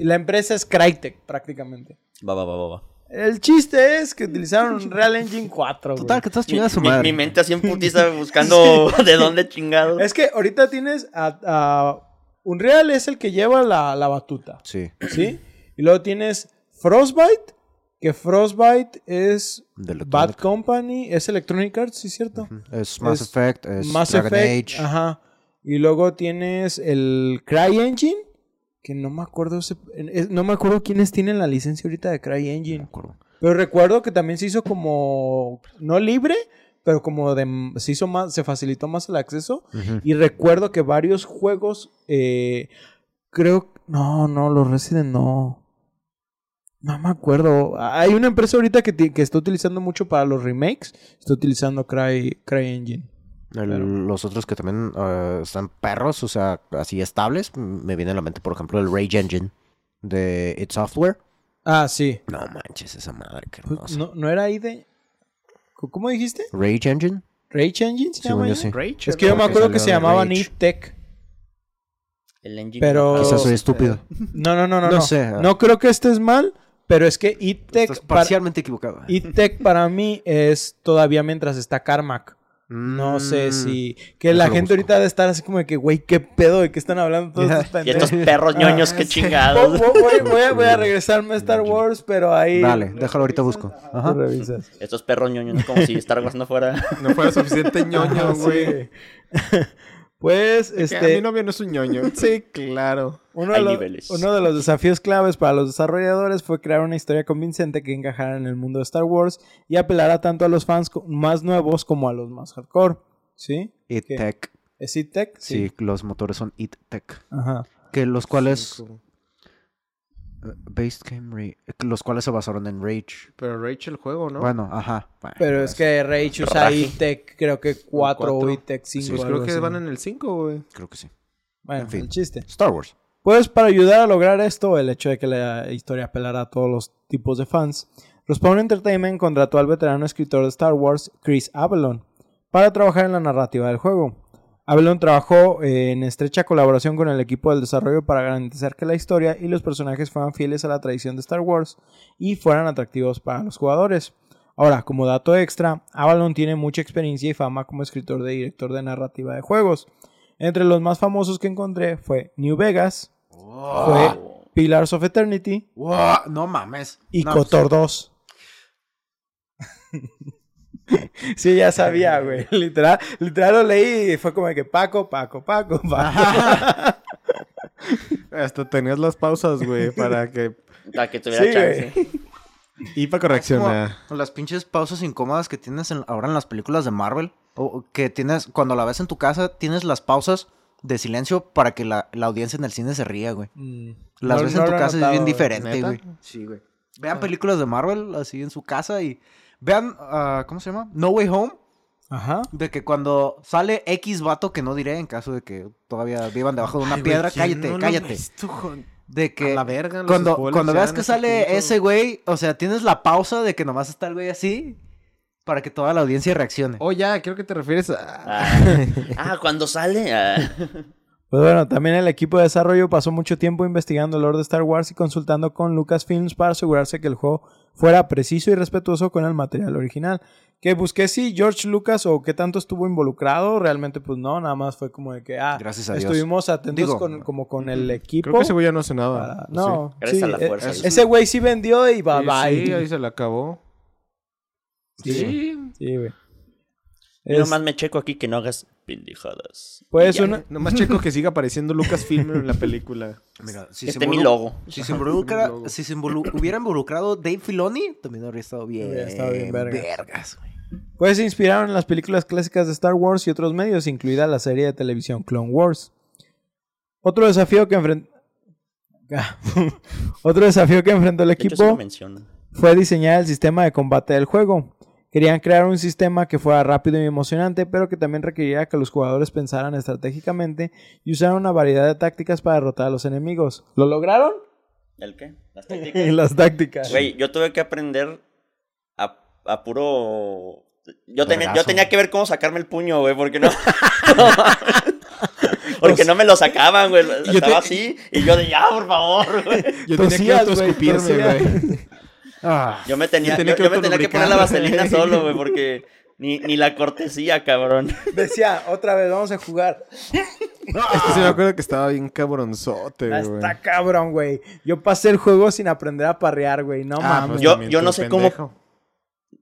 Y La empresa es Crytek, prácticamente. Va, va, va, va, va. El chiste es que utilizaron [LAUGHS] Real Engine 4, güey. Total, que estás Mi, chingada su mi- madre. mi mente así en putiza [LAUGHS] buscando [LAUGHS] de dónde chingado. Es que ahorita tienes a, a- Unreal es el que lleva la, la batuta, Sí, ¿sí? Y luego tienes Frostbite, que Frostbite es Bad. Company, es Electronic Arts, ¿sí cierto? Es Mass Es Effect, es Mass Dragon Effect, Age. ajá. Y luego tienes el CryEngine, que no me acuerdo no me acuerdo quiénes tienen la licencia ahorita de No me CryEngine. acuerdo. Pero recuerdo que también se hizo como no libre, pero como de se hizo más, se facilitó más el acceso. Y recuerdo que varios juegos, eh, creo, no, no, los Resident no. No me acuerdo. Hay una empresa ahorita que, que está utilizando mucho para los remakes. Está utilizando Cry, CryEngine. Los otros que también eh, están perros, o sea, así estables. Me viene a la mente, por ejemplo, el Rage Engine de It Software. Ah, sí. No manches, esa madre, qué Pues, hermosa. no, ¿No era de...? ¿Cómo dijiste? Rage Engine. ¿Rage Engine se llama sí. Rage, Es que yo me acuerdo que se llamaba. Neat Tech. El engine. Pero- Ah, Quizás soy estúpido. No, no, no, no. No No, sé. No creo que estés mal, pero es que Estás E-Tech para, parcialmente equivocado. E-Tech para mí es todavía mientras está Carmack. No sé Mm. si... Que Eso la gente busco. ahorita debe estar así como de que, güey, ¿qué pedo? ¿De qué están hablando todos estos Y estos perros ñoños, qué [LAUGHS] chingados. voy- voy a, voy a regresarme a Star Wars, pero ahí... Dale, déjalo ahorita busco. Ajá. Revisas. Estos perros ñoños, ¿no? como si Star Wars no fuera. No fuera suficiente [LAUGHS] ñoño, Ajá, güey. [LAUGHS] pues, Que este... mi novio no es un ñoño. [LAUGHS] Sí, claro. Uno de, Hay los, niveles. uno de los desafíos claves para los desarrolladores fue crear una historia convincente que encajara en el mundo de Star Wars y apelara tanto a los fans más nuevos como a los más hardcore. ¿Sí? It ¿Qué? Tech. ¿Es It Tech? Sí. los motores son It Tech. Ajá. Que los cuales. Cinco. Eh, based game Ra- Los cuales se basaron en Rage. Pero Rage el juego, ¿no? Bueno, ajá. Bueno, Pero es que Rage usa Raji. It Tech, creo que 4 o cuatro. It Tech 5. Pues creo que van en el 5, güey. Creo que sí. Bueno, en fin. el chiste. Star Wars. Pues para ayudar a lograr esto, el hecho de que la historia apelara a todos los tipos de fans, Respawn Entertainment contrató al veterano escritor de Star Wars, Chris Avalon, para trabajar en la narrativa del juego. Avalon trabajó eh, en estrecha colaboración con el equipo del desarrollo para garantizar que la historia y los personajes fueran fieles a la tradición de Star Wars y fueran atractivos para los jugadores. Ahora, como dato extra, Avalon tiene mucha experiencia y fama como escritor de director de narrativa de juegos. Entre los más famosos que encontré fue New Vegas, fue Pillars of Eternity no mames. y No, Kotor 2. [LAUGHS] sí, ya [LAUGHS] sabía, güey. [LAUGHS] Literal, literal lo leí y fue como de que Paco, Paco, Paco, [LAUGHS] Paco. Hasta tenías las pausas, güey, para que... Para que tuviera Sí, chance. Y para correccionar. Como las pinches pausas incómodas que tienes en- ahora en las películas de Marvel. O que tienes, cuando la ves en tu casa, tienes las pausas de silencio para que la, la audiencia en el cine se ría, güey. Mm, Las no- ves no en tu casa y es notado, bien diferente, ¿Neta? güey. Sí, güey. Vean películas de Marvel así en su casa y vean, ah, ¿cómo se llama? No Way Home. Ajá. De que cuando sale X vato, que no diré en caso de que todavía vivan debajo de una Ay, piedra, ¿quién cállate, no cállate. De que A la verga, los cuando, cuando veas que sale punto. ese güey, o sea, tienes la pausa de que nomás está el güey así para que toda la audiencia reaccione. Oh, ya, creo que te refieres a... Ah, ah, cuando sale. ah. Pues bueno, también el equipo de desarrollo pasó mucho tiempo investigando el lore de Star Wars y consultando con Lucasfilms para asegurarse que el juego fuera preciso y respetuoso con el material original. Que busqué si George Lucas o qué tanto estuvo involucrado, realmente pues no, nada más fue como de que, ah, Gracias a Dios. estuvimos atentos Digo, con, como con el equipo. Creo que ese güey ya no hace nada. para- ¿sí? No, Gracias sí, a la e- fuerza. e- ese güey sí vendió y bye Sí, bye. sí, ahí se le acabó. Sí. Sí. Sí, güey. Yo Es- nomás me checo aquí que no hagas pendejadas. Pues Ya. una, [LAUGHS] Nomás checo que siga apareciendo Lucasfilm en la película. Mira, si Este es mi logo. Si se involucra, Mi [LAUGHS] logo. si se involu- hubiera involucrado Dave Filoni, también habría estado bien. Hubiera estado bien vergas. vergas. Pues se inspiraron en las películas clásicas de Star Wars y otros medios, incluida la serie de televisión Clone Wars. Otro desafío que enfrentó... [LAUGHS] Otro desafío que enfrentó el De hecho, sí lo equipo fue diseñar el sistema de combate del juego. Querían crear un sistema que fuera rápido y emocionante, pero que también requeriría que los jugadores pensaran estratégicamente y usaran una variedad de tácticas para derrotar a los enemigos. ¿Lo lograron? ¿El qué? Las [LAUGHS] tácticas. Las tácticas. Güey, yo tuve que aprender a, a puro. Yo tenía, yo tenía que ver cómo sacarme el puño, güey, porque no. [LAUGHS] [LAUGHS] porque no me lo sacaban, güey. Estaba te- así y yo de ya, por favor, güey. Yo Tosías, tenía que autoescupirme, güey. Ah, Yo me tenía, Yo tenía yo, que yo me tenía que poner la vaselina [LAUGHS] solo, güey, porque ni, ni la cortesía, cabrón. Decía, otra vez, vamos a jugar. Es que sí me acuerdo que estaba bien cabronzote, güey. Está cabrón, güey. Yo pasé el juego sin aprender a parrear, güey. No Ah, mames. pues Yo- yo no sé cómo- pendejo.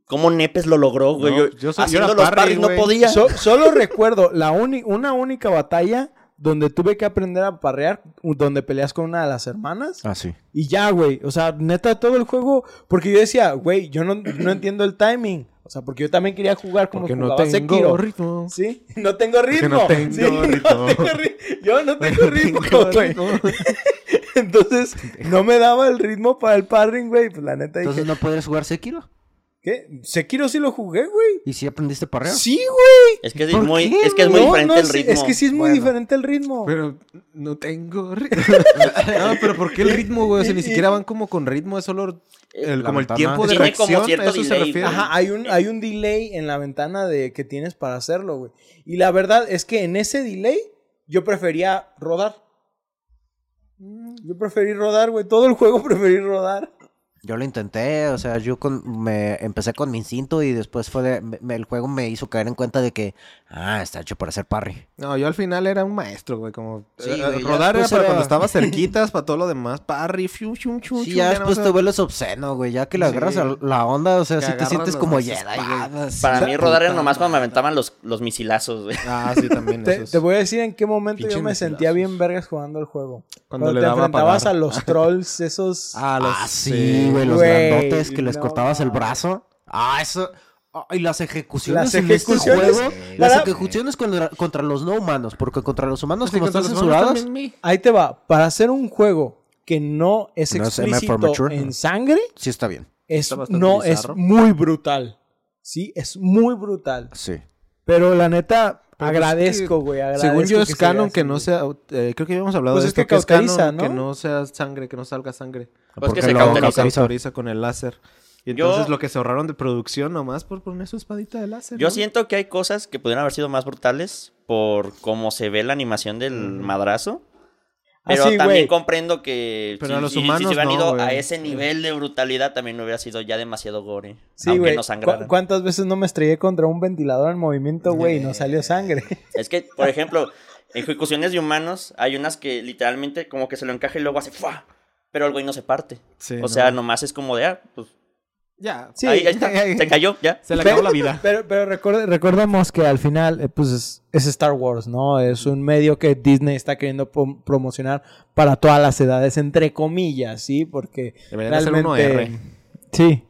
¿Cómo Nepes lo logró, güey? No, yo, yo soy- yo haciendo era los parries no podía. So- solo recuerdo la uni- una única batalla donde tuve que aprender a parrear, donde peleas con una de las hermanas. ah, sí. Y ya, güey. O sea, neta, todo el juego. Porque yo decía, güey, yo no, no [CLEARS THROAT] entiendo el timing. O sea, porque yo también quería jugar como Porque no tengo Sekiro. ritmo. Sí, [LAUGHS] no tengo ritmo. no tengo Sí, [LAUGHS] no ritmo. tengo ri- Yo no tengo No ritmo, tengo güey. ritmo. [LAUGHS] Entonces, no me daba el ritmo para el parring, güey. Pues la neta Entonces dije, no podrías jugar Sekiro. ¿Qué? Sekiro sí lo jugué, güey. ¿Y si aprendiste a parrear? Sí, güey. Es que es ¿Por muy, qué, es que es muy No, diferente no, el ritmo. Es que sí es muy Bueno. diferente el ritmo. Pero no tengo ritmo. [LAUGHS] no, pero ¿por qué el ritmo, güey? O sea, ni siquiera van como con ritmo, es solo el, La como el tiempo de Tiene como reacción. cierto ¿a eso se refiere? Ajá, hay un, hay un delay en la ventana de que tienes para hacerlo, güey. Y la verdad es que en ese delay yo prefería rodar. Yo preferí rodar, güey. Todo el juego [LAUGHS] preferí rodar. Yo lo intenté, o sea, yo con, me empecé con mi instinto y después fue de- me- el juego me hizo caer en cuenta de que, ah, está hecho para hacer parry. No, yo al final era un maestro, güey. Como Sí, eh, güey, rodar era para era- cuando estaba [LAUGHS] cerquitas, para todo lo demás. Parry, fiu, fiu, fiu, Sí, fiu, ya no después te vuelves obsceno, güey, ya que le Sí. agarras a la onda, o sea, sí te sientes como Jedi, güey. Para Sí, mí rodar era nomás cuando me aventaban los, los misilazos, güey. Ah, sí, también. Te, esos. te voy a decir en qué momento Pinche yo me misilazos. sentía bien vergas jugando el juego. Cuando Cuando, le te daba enfrentabas a los trolls, esos... [LAUGHS] Ah, los, Ah, sí, güey, los grandotes que les no cortabas el brazo. Ah, eso. ah, y las ejecuciones Las en este ejecuciones juego. Las ejecuciones contra, contra los no humanos. Porque contra los humanos, Sí, como están censurados. Ahí te va. Para hacer un juego que no es No es explícito mature. en sangre, Sí, está bien. es, Está no, es muy brutal. Sí, es muy brutal. Sí. Pero la neta, Pero agradezco, es que, güey. agradezco Según yo es que canon que así, no sea... eh, creo que habíamos hablado Pues de es esto, que que, es canon ¿no? que no sea sangre, que no salga sangre. Pues ¿Por que qué se lo cauteriza. Cauteriza? con el láser. Y entonces Yo- lo que se ahorraron de producción nomás por poner su espadita de láser. Yo ¿no? siento que hay cosas que pudieron haber sido más brutales por cómo se ve la animación del madrazo. Ah, Pero sí, también comprendo que Pero si, a los si se hubieran no, ido a ese nivel de brutalidad también hubiera sido ya demasiado gore. Sí, aunque no ¿Cu- sangraran. ¿Cuántas veces no me estrellé contra un ventilador en movimiento, güey, y no salió sangre? [LAUGHS] Es que, por ejemplo, en ejecuciones de humanos hay unas que literalmente como que se lo encaja y luego hace ¡fua! Pero el güey no se parte. Sí, o no. sea, nomás es como de, ah, pues Ya. Sí. ahí, ahí está, [LAUGHS] se cayó, ya. Se le Pero- acabó la vida. [LAUGHS] Pero, pero recuerde- recordemos que al final, eh, pues es, es Star Wars, ¿no? Es un medio que Disney está queriendo prom- promocionar para todas las edades, entre comillas, ¿sí? Porque Debería de ser realmente... uno R. Sí.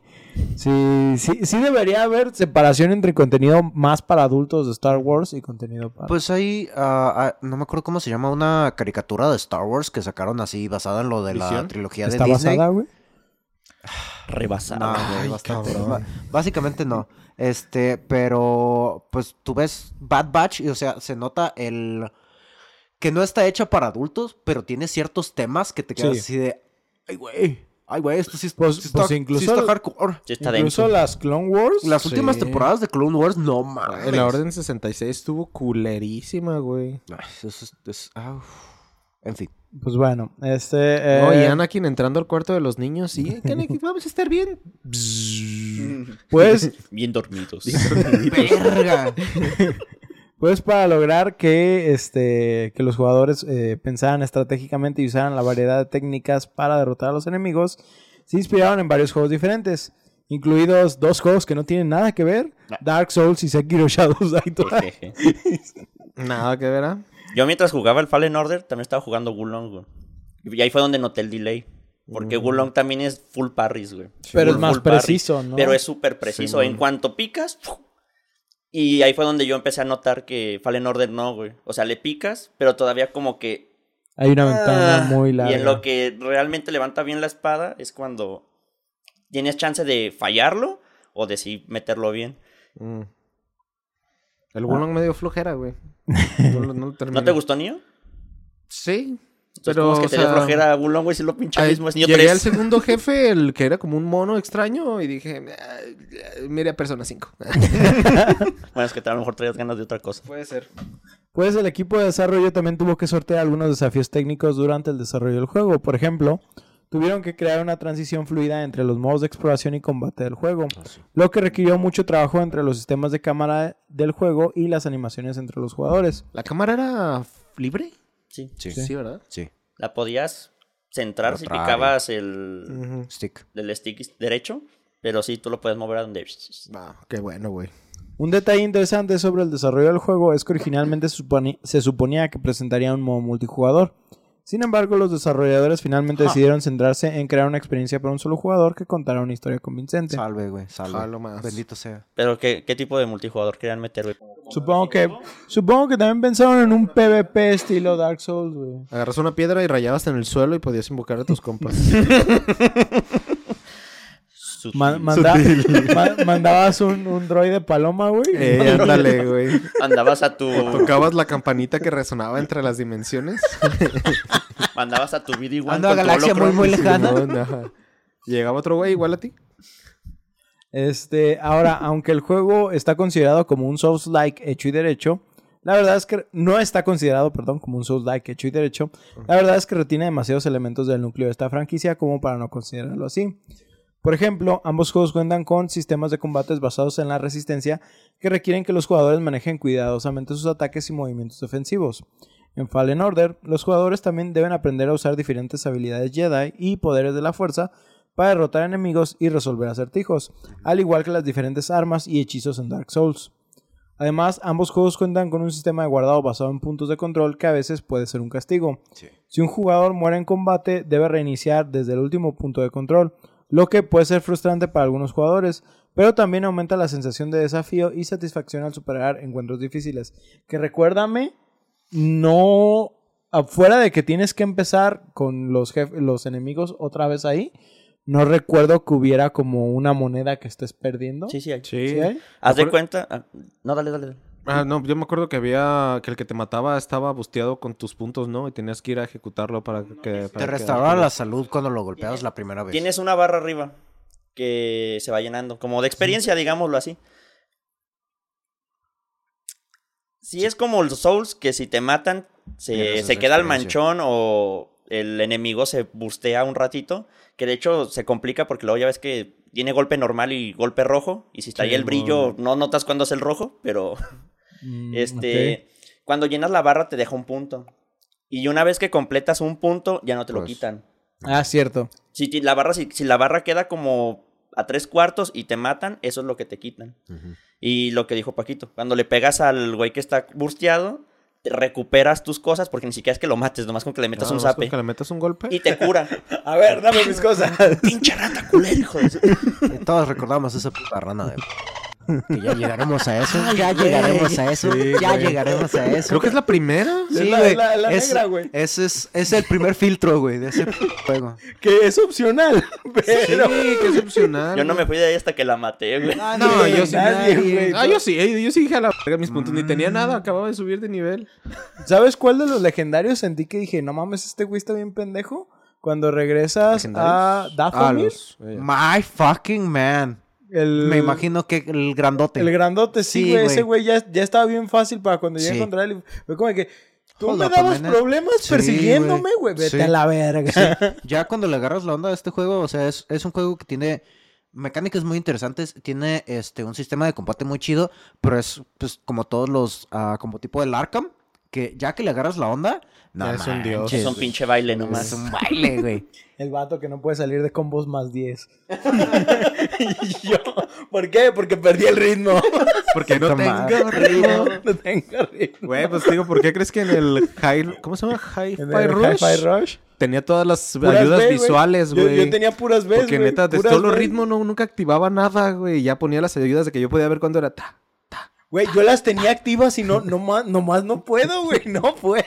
Sí, sí, sí debería haber separación entre contenido más para adultos de Star Wars y contenido para... Pues hay, ah, no me acuerdo cómo se llama, una caricatura de Star Wars que sacaron así basada en lo de la trilogía de ¿Está Disney. basada, güey? [SIGHS] Rebasado. No, güey, Ay, bastante. cabrón. Ba- Básicamente no. Este, pero pues tú ves Bad Batch y o sea, se nota el que no está hecha para adultos, pero tiene ciertos temas que te quedas Sí. así de, ay güey, ay güey, esto sí, es- Pues- sí está, pues sí incluso está hardcore. Está Incluso las Clone Wars... Las Sí. últimas temporadas de Clone Wars, no mames. La Orden 66 estuvo culerísima, güey. Ay, eso es- es- ah. En fin. Pues bueno, este... eh, No, y Anakin entrando al cuarto de los niños, sí, que [LAUGHS] Anakin, vamos a estar bien. [LAUGHS] Pues Bien dormidos. [LAUGHS] Verga. Pues para lograr que, este, que los jugadores eh, pensaran estratégicamente y usaran la variedad de técnicas para derrotar a los enemigos, se inspiraron en varios juegos diferentes, incluidos dos juegos que no tienen nada que ver, Dark Souls y Sekiro Shadows Die Twice. Jeje. Nada que ver, ¿ah? Yo mientras jugaba el Fallen Order también estaba jugando Gulong, güey. Y ahí fue donde noté el delay. Porque Gulong también es full parries, güey. Pero es más full parry. preciso, ¿no? Pero es súper preciso. en cuanto picas... Y ahí fue donde yo empecé a notar que Fallen Order no, güey. O sea, le picas, pero todavía como que... Hay una ventana ah, muy larga. Y en lo que realmente levanta bien la espada es cuando tienes chance de fallarlo o de sí meterlo bien. Mm. El Wulong medio flojera, güey. No, lo- no lo terminé. ¿No te gustó, Nio? Sí. Entonces, Pero, ¿cómo es que o te dio flojera Gulong, güey? Si lo pinche Ahí mismo es Nio llegué 3. al segundo [LAUGHS] jefe, el que era como un mono extraño, y dije, "Ah, mire a Persona 5. [LAUGHS] Bueno, es que a lo mejor traías ganas de otra cosa. Puede ser. Pues el equipo de desarrollo también tuvo que sortear algunos desafíos técnicos durante el desarrollo del juego. Por ejemplo, tuvieron que crear una transición fluida entre los modos de exploración y combate del juego, lo que requirió mucho trabajo entre los sistemas de cámara del juego y las animaciones entre los jugadores. ¿La cámara era libre? Sí. Sí. Sí, ¿verdad? Sí. La podías centrar si picabas el. Stick. del stick derecho, pero sí, tú lo puedes mover a donde... Ah, qué bueno, güey. Un detalle interesante sobre el desarrollo del juego es que originalmente se suponía que presentaría un modo multijugador. Sin embargo, los desarrolladores finalmente decidieron centrarse en crear una experiencia para un solo jugador que contara una historia convincente. Salve, güey, salve. Jalo más. Bendito sea. Pero ¿qué, qué tipo de multijugador querían meter, güey? Supongo que supongo que también pensaron en un PvP estilo Dark Souls, güey. Agarras una piedra y rayabas en el suelo y podías invocar a tus [LAUGHS] compas. [LAUGHS] Manda- [LAUGHS] mandabas un, un droide paloma, güey. eh, ándale, güey. Mandabas a tu... Tocabas la campanita que resonaba entre las dimensiones. [LAUGHS] mandabas a tu BD-1 Ando a galaxia muy, muy lejana. Llegaba otro güey igual a ti. Este, ahora, aunque el juego está considerado como un Souls-like hecho y derecho, la verdad es que no está considerado, perdón, como un Souls-like hecho y derecho. La verdad es que retiene demasiados elementos del núcleo de esta franquicia como para no considerarlo así. Por ejemplo, ambos juegos cuentan con sistemas de combates basados en la resistencia que requieren que los jugadores manejen cuidadosamente sus ataques y movimientos defensivos. En Fallen Order, los jugadores también deben aprender a usar diferentes habilidades Jedi y poderes de la fuerza para derrotar enemigos y resolver acertijos, al igual que las diferentes armas y hechizos en Dark Souls. Además, ambos juegos cuentan con un sistema de guardado basado en puntos de control que a veces puede ser un castigo. Si un jugador muere en combate, debe reiniciar desde el último punto de control, lo que puede ser frustrante para algunos jugadores, pero también aumenta la sensación de desafío y satisfacción al superar encuentros difíciles. Que recuérdame, no afuera de que tienes que empezar con los jef- los enemigos otra vez ahí, no recuerdo que hubiera como una moneda que estés perdiendo. Sí, sí, hay. Sí. ¿Sí hay? Haz de cuenta... ah, No, dale, dale. dale. Ah, no, yo me acuerdo que había que el que te mataba estaba busteado con tus puntos, ¿no? Y tenías que ir a ejecutarlo para que para Te que- restauraba la salud cuando lo golpeabas la primera vez. Tienes una barra arriba que se va llenando, como de experiencia, digámoslo así. Sí, es como los Souls, que si te matan, se, se queda el manchón o el enemigo se bustea un ratito. Que de hecho se complica porque luego ya ves que tiene golpe normal y golpe rojo. Y si está ahí el brillo, no notas cuándo es el rojo, pero Mm, este cuando llenas la barra te deja un punto. Y una vez que completas un punto, ya no te lo Pues, quitan. Ah, cierto. Si, la barra, si, si la barra queda como a tres cuartos y te matan, eso es lo que te quitan. Y lo que dijo Paquito, cuando le pegas al güey que está bursteado, te recuperas tus cosas porque ni siquiera es que lo mates, nomás con que le metas Ah, un zape Que le metas un golpe. y te cura. [LAUGHS] A ver, dame mis cosas. Pinche rata culero, hijo de todos recordamos esa puta rana de... Que ya llegaremos a eso, ya llegaremos a eso, Sí, ya güey. llegaremos a eso. Creo que es la primera. Es Sí, la- güey. la- la Es- negra, güey. Ese es, es el primer filtro, güey, de ese juego. Que es opcional. [LAUGHS] Pero... Sí, que es opcional. Yo no me fui de ahí hasta que la maté, güey. Ah, No, yo sí. Nadie, güey. Ah, yo sí, eh, yo sí dije a la verga mis puntos. Ni tenía nada, Mm. acababa de subir de nivel. ¿Sabes cuál de los legendarios sentí que dije, no mames, este güey está bien pendejo? Cuando regresas a. Ah, Dathomir, los. My fucking man. El, Me imagino que el grandote. el grandote, sí, Sí, güey, ese güey ya, ya estaba bien fácil para cuando llegué Sí. contra él. Fue como que, tú Hold me dabas problemas Sí, persiguiéndome, güey, vete a la verga. [LAUGHS] Ya cuando le agarras la onda a este juego, o sea, es, es un juego que tiene mecánicas muy interesantes, tiene este un sistema de combate muy chido, pero es pues como todos los, ah, como tipo del Arkham, que ya que le agarras la onda, no Es un dios. Es un pinche baile Es nomás. un baile, güey. [LAUGHS] El vato que no puede salir de combos más 10. [LAUGHS] y yo, ¿por qué? Porque perdí el ritmo. [LAUGHS] Porque no tengo ritmo. no tengo ritmo. Güey, pues digo, ¿por qué crees que en el High... ¿Cómo se llama? Hi-Fi En el Rush? Hi-Fi Rush. Tenía todas las Puras ayudas B, visuales, güey. Yo, tenía puras veces. Porque neta, de solo ritmo no, nunca activaba nada, güey. Ya ponía las ayudas de que yo podía ver cuándo era ta. Güey, yo las tenía activas y no, no más, nomás no puedo, güey. No puedo.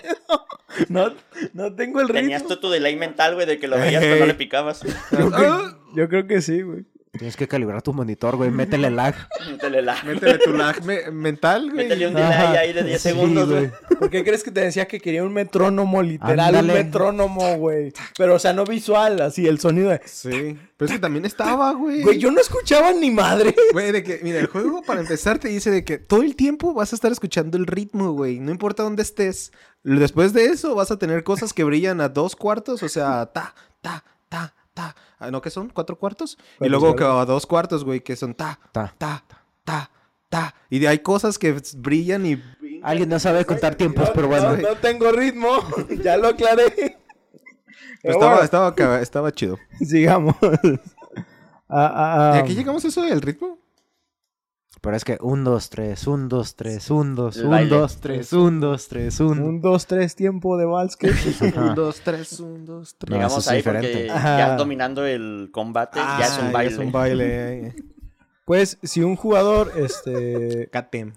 No, no tengo el ritmo. Tenías tú tu delay mental, güey, de que lo veías pero no le picabas. Yo, creo- yo creo que sí, güey. Tienes que calibrar tu monitor, güey, métele lag. Métele la- Métele tu lag me- mental, güey. Métele un delay ahí de 10 Sí, segundos, güey. ¿Por qué crees que te decía que quería un metrónomo, literal, Ándale. un metrónomo, güey? Pero, o sea, no visual, así, el sonido de... Sí. Pero es que también estaba, güey. Güey, yo no escuchaba ni madre. Güey, de que, mira, el juego para empezar te dice de que todo el tiempo vas a estar escuchando el ritmo, güey. No importa dónde estés. Después de eso vas a tener cosas que brillan a dos cuartos, o sea, ta, ta, ta, ta. Ah, ¿No que son? ¿Cuatro cuartos? Y ¿Cuántos luego que a dos cuartos, güey, que son ta, Ta. ta, ta, ta. Y hay cosas que brillan y... Alguien no sabe contar tiempos, pero No, bueno. no tengo ritmo. [LAUGHS] ya lo aclaré. Pero estaba, estaba, estaba chido. [LAUGHS] Sigamos. Ah, ah, ¿Y aquí llegamos a eso del ritmo? Pero es que un, dos, tres, un, dos, tres, un, dos, El un, baile. dos, tres, un, dos, tres, un. Un, dos, tres, tiempo de vals que... [LAUGHS] Un, dos, tres, un, dos, tres. No, Llegamos eso es ahí porque diferente. Ajá. ya dominando el combate, ya es un Ah, baile. es un baile. Pues, si un jugador, este... [LAUGHS] Catem.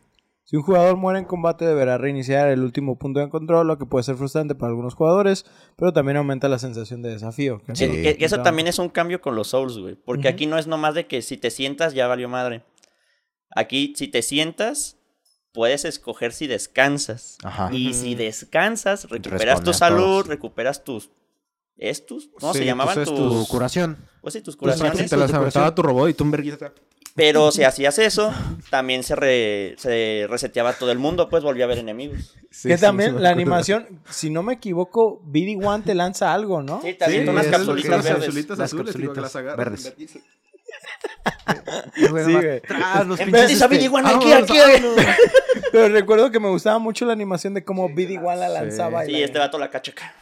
Si un jugador muere en combate deberá reiniciar el último punto de control, lo que puede ser frustrante para algunos jugadores, pero también aumenta la sensación de desafío. que- que eso también es un cambio con los Souls, güey. Porque aquí no es nomás de que si te sientas ya valió madre. Aquí, si te sientas, puedes escoger si descansas. Ajá. Y si descansas, recuperas Responde tu salud, recuperas tus... ¿Cómo Sí, se llamaban tus tus...? Tu curación. Pues sí, tus Pues, curaciones. te las aventaba tu robot y tú un. Pero si [LAUGHS] hacías eso, también se, re- se reseteaba todo el mundo, pues volvía a haber enemigos. Sí, que sí, también la animación, si no me equivoco, BD1 te lanza algo, ¿no? Sí, también Sí, unas capsulitas verdes. capsulitas Las azules, capsulitas las verdes. Y- Sí, los pinches, este, BD1 aquí, vámonos, aquí. [LAUGHS] Pero recuerdo que me gustaba mucho la animación de cómo BD1 la lanzaba. y Sí, la- este vato la cacha acá.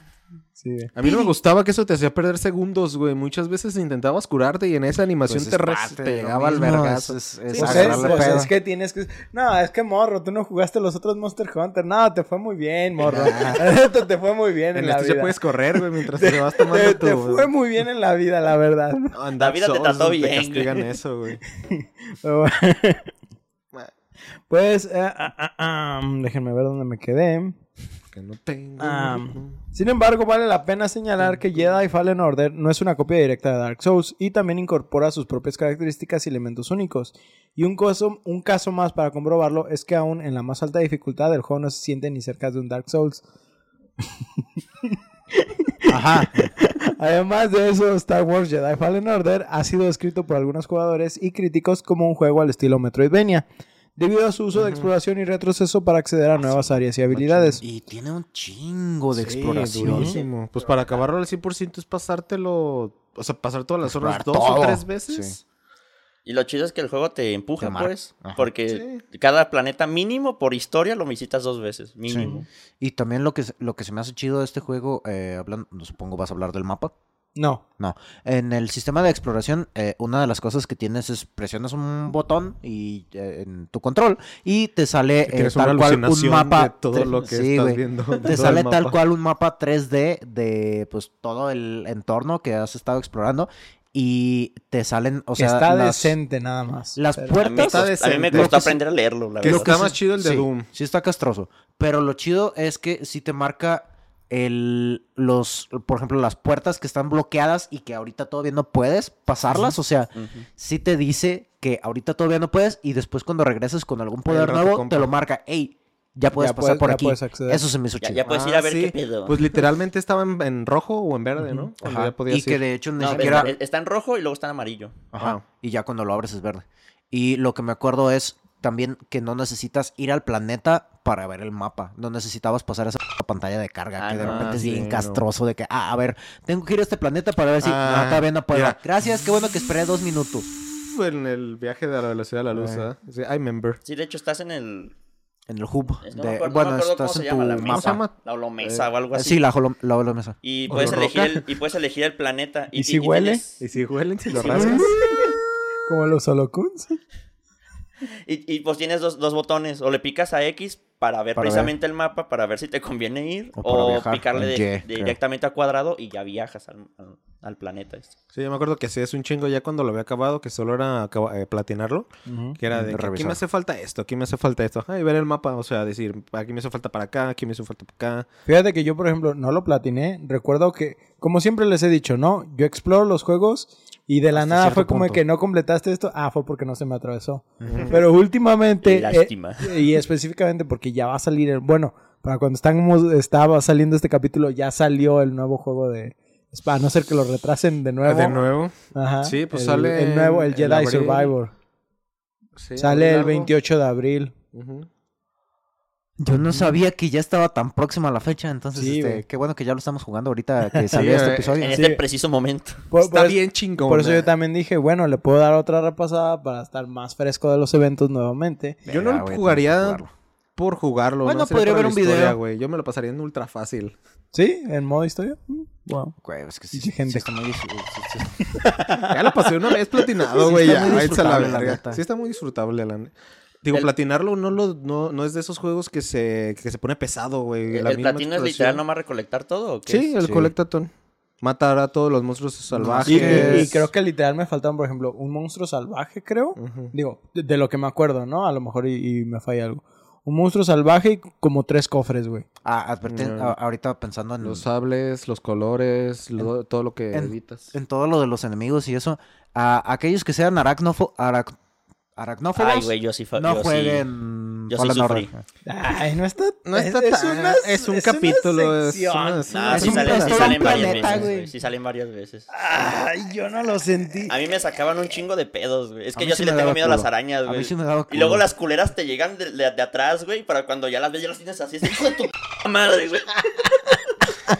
Sí, güey. A mí no me gustaba que eso te hacía perder segundos, güey. Muchas veces intentabas curarte y en esa animación Pues te, es re- parte te llegaba al vergazo. Es, es, es Pues, es, pues, que tienes que... No, es que morro, tú no jugaste los otros Monster Hunter. No, te fue muy bien, morro. [LAUGHS] te, te fue muy bien en, En la este vida. ya puedes correr, güey, mientras te vas tomando te, tu... te fue muy bien en la vida, la verdad. No, [LAUGHS] en La vida te trató Te bien, castigan güey. eso, güey. [LAUGHS] Pues, eh, ah, ah, ah, déjenme ver dónde me quedé. Que no tengo... Ah. Sin embargo, vale la pena señalar que Jedi Fallen Order no es una copia directa de Dark Souls y también incorpora sus propias características y elementos únicos. Y un caso, un caso más para comprobarlo es que aún en la más alta dificultad el juego no se siente ni cerca de un Dark Souls. [LAUGHS] Ajá. Además de eso, Star Wars Jedi Fallen Order ha sido descrito por algunos jugadores y críticos como un juego al estilo Metroidvania, debido a su uso de exploración y retroceso para acceder a nuevas áreas y habilidades. Y tiene un chingo de Sí, exploración. durísimo. Pues para acabarlo al 100% es pasártelo, o sea, pasar todas las zonas Explorar dos o tres veces. Sí. Y lo chido es que el juego te empuja, Te pues. Ajá. Porque cada planeta mínimo por historia lo visitas dos veces. Mínimo. Y también lo que, se- lo que se me hace chido de este juego, eh, hablando, supongo vas a hablar del mapa. No. No, en el sistema de exploración, eh, una de las cosas que tienes es presionas un botón y eh, en tu control y te sale eh, tal cual un mapa. de todo lo que sí, estás viendo. Te sale el tal cual un mapa 3D de pues todo el entorno que has estado explorando y te salen, o que sea, está las, decente nada más. las Pero- A mí, puertas. Está a mí me decente. costó sí- aprender a leerlo, la que verdad. está sí- más chido el de sí, Doom. Sí, está castroso. Pero lo chido es que si te marca el los, por ejemplo, las puertas que están bloqueadas y que ahorita todavía no puedes pasarlas. O sea, Ujú. sí te dice que ahorita todavía no puedes y después cuando regreses con algún poder nuevo, compra. te lo marca. Hey, ya puedes Ya pasar puedes- por ya aquí. puedes. Eso se me hizo Ya, chido. ya puedes ir Ah, a ver sí. qué pedo. Pues literalmente estaba en, en rojo o en verde, ¿no? Ajá. ya podías Y que ir. de hecho ni No, siquiera... está, está en rojo y luego está en amarillo. Ajá. Y ya cuando lo abres es verde. Y lo que me acuerdo es también que no necesitas ir al planeta para ver el mapa. No necesitabas pasar esa [LAUGHS] pantalla de carga Ah, que de no, repente es sí, bien no. castroso de que, ah, a ver, tengo que ir a este planeta para ver si... Ah, no, todavía no puedo. mira. Gracias, qué bueno que esperé dos minutos. En el viaje de la velocidad de la luz, Eh. Sí, I remember. Sí, de hecho estás en el... En el hub. No de- me acuerdo, bueno, no me acuerdo estás cómo se en llama, tu la mesa. llama? La holomesa o algo Eh, así. Sí, la, holo- la holomesa. Y ¿O puedes, elegir el, y puedes elegir el planeta. ¿Y si tienes- huele? Y si huelen, si [LAUGHS] lo Sí, rascas. Como los holocuns. [LAUGHS] Y, y, pues tienes dos, dos botones. O le picas a X para ver Para precisamente el mapa, para ver si te conviene ir. O picarle de- directamente a cuadrado y ya viajas al, al- al planeta. este. Sí, yo me acuerdo que hacía es un chingo ya cuando lo había acabado, que solo era eh, platinarlo. Que era de que aquí me hace falta esto, aquí me hace falta esto. Ajá, y ver el mapa, o sea, decir, aquí me hace falta para acá, aquí me hace falta para acá. Fíjate que yo, por ejemplo, no lo platiné. Recuerdo que, como siempre les he dicho, ¿no? Yo exploro los juegos y de la Hasta nada fue como punto. que no completaste esto. Ah, fue porque no se me atravesó. Pero últimamente... Eh, lástima. y específicamente porque ya va a salir el... Bueno, para cuando estamos, estaba saliendo este capítulo, ya salió el nuevo juego de... A no ser que lo retrasen de nuevo. De nuevo. Ajá. Sí, pues el, sale El nuevo, el Jedi. Survivor. Sí, Sale el algo. 28 de abril. Ujú. Yo no sabía que ya estaba tan próxima la fecha, entonces Sí, este, qué bueno que ya lo estamos jugando ahorita que [LAUGHS] salió Sí, este episodio. En Sí. este preciso momento. Por, Está por- bien chingón. por eso yo también dije, bueno, le puedo dar otra repasada para estar más fresco de los eventos nuevamente. Yo no lo jugaría por jugarlo. Bueno, no podría ver la un video. Yo me lo pasaría en ultra fácil. ¿Sí? ¿En modo historia? Mm, Wow. Güey, es que sí, sí, gente. sí está muy difícil, sí, sí. [LAUGHS] Ya lo pasé una vez platinado, Sí, güey. está ya, muy a la la verga. neta. Sí, está muy disfrutable. La... Digo, El- platinarlo no, lo, no, no es de esos juegos que se, que se pone pesado, güey. ¿El, La el misma platino es literal nomás recolectar todo o qué? Sí, el Sí. colectatón. Matar a todos los monstruos salvajes. Y, y- y creo que literal me faltaban, por ejemplo, un monstruo salvaje, creo. Digo, de, de lo que me acuerdo, ¿no? A lo mejor y, y me falla algo. Un monstruo salvaje y como tres cofres, güey. Ah, No. a- ahorita pensando en, Los sables, los colores, lo- todo lo que en- evitas. en todo lo de los enemigos y eso, a aquellos que sean aracnofo, arac- aracnófobos, Ay, güey, yo sí. no yo sí. jueguen yo sí sufrí. Ay, no está... No está es, tan- una- es un una capítulo, es una- es No, una- Es sí, un salen, sí varias planeta, veces, güey. Sí salen varias veces. Ay, yo no lo sentí. A mí me sacaban un chingo de pedos, güey. Es que yo sí sí le tengo miedo a las arañas, A mí güey. sí me daba Y luego las culeras te llegan de, de- de atrás, güey, para cuando ya las ves, ya las tienes así. Es hijo de tu p- [LAUGHS] madre, güey.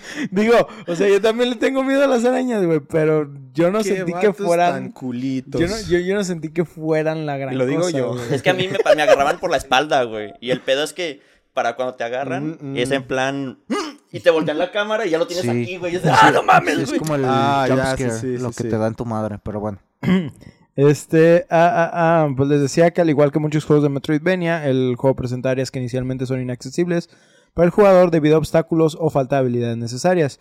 [LAUGHS] Digo, o sea, yo también le tengo miedo a las arañas, güey, pero yo no Qué sentí que vatos tan fueran... culitos. Yo no, yo, yo no sentí que fueran la gran Y lo digo cosa, yo. güey. Es que a mí me, me agarraban por la espalda, güey. Y el pedo es que para cuando te agarran, Mm, mm. es en plan. "Mm", Y te voltean la cámara y ya lo tienes Sí. aquí, güey. Y es de, ¡Ah, no mames, Sí, es güey! como el Ah, jump ya, sí, lo sí, que sí. te da en tu madre, pero bueno. [CLEARS THROAT] Este, ah, ah, ah, pues les decía que al igual que muchos juegos de Metroidvania, el juego presenta áreas que inicialmente son inaccesibles para el jugador debido a obstáculos o falta de habilidades necesarias.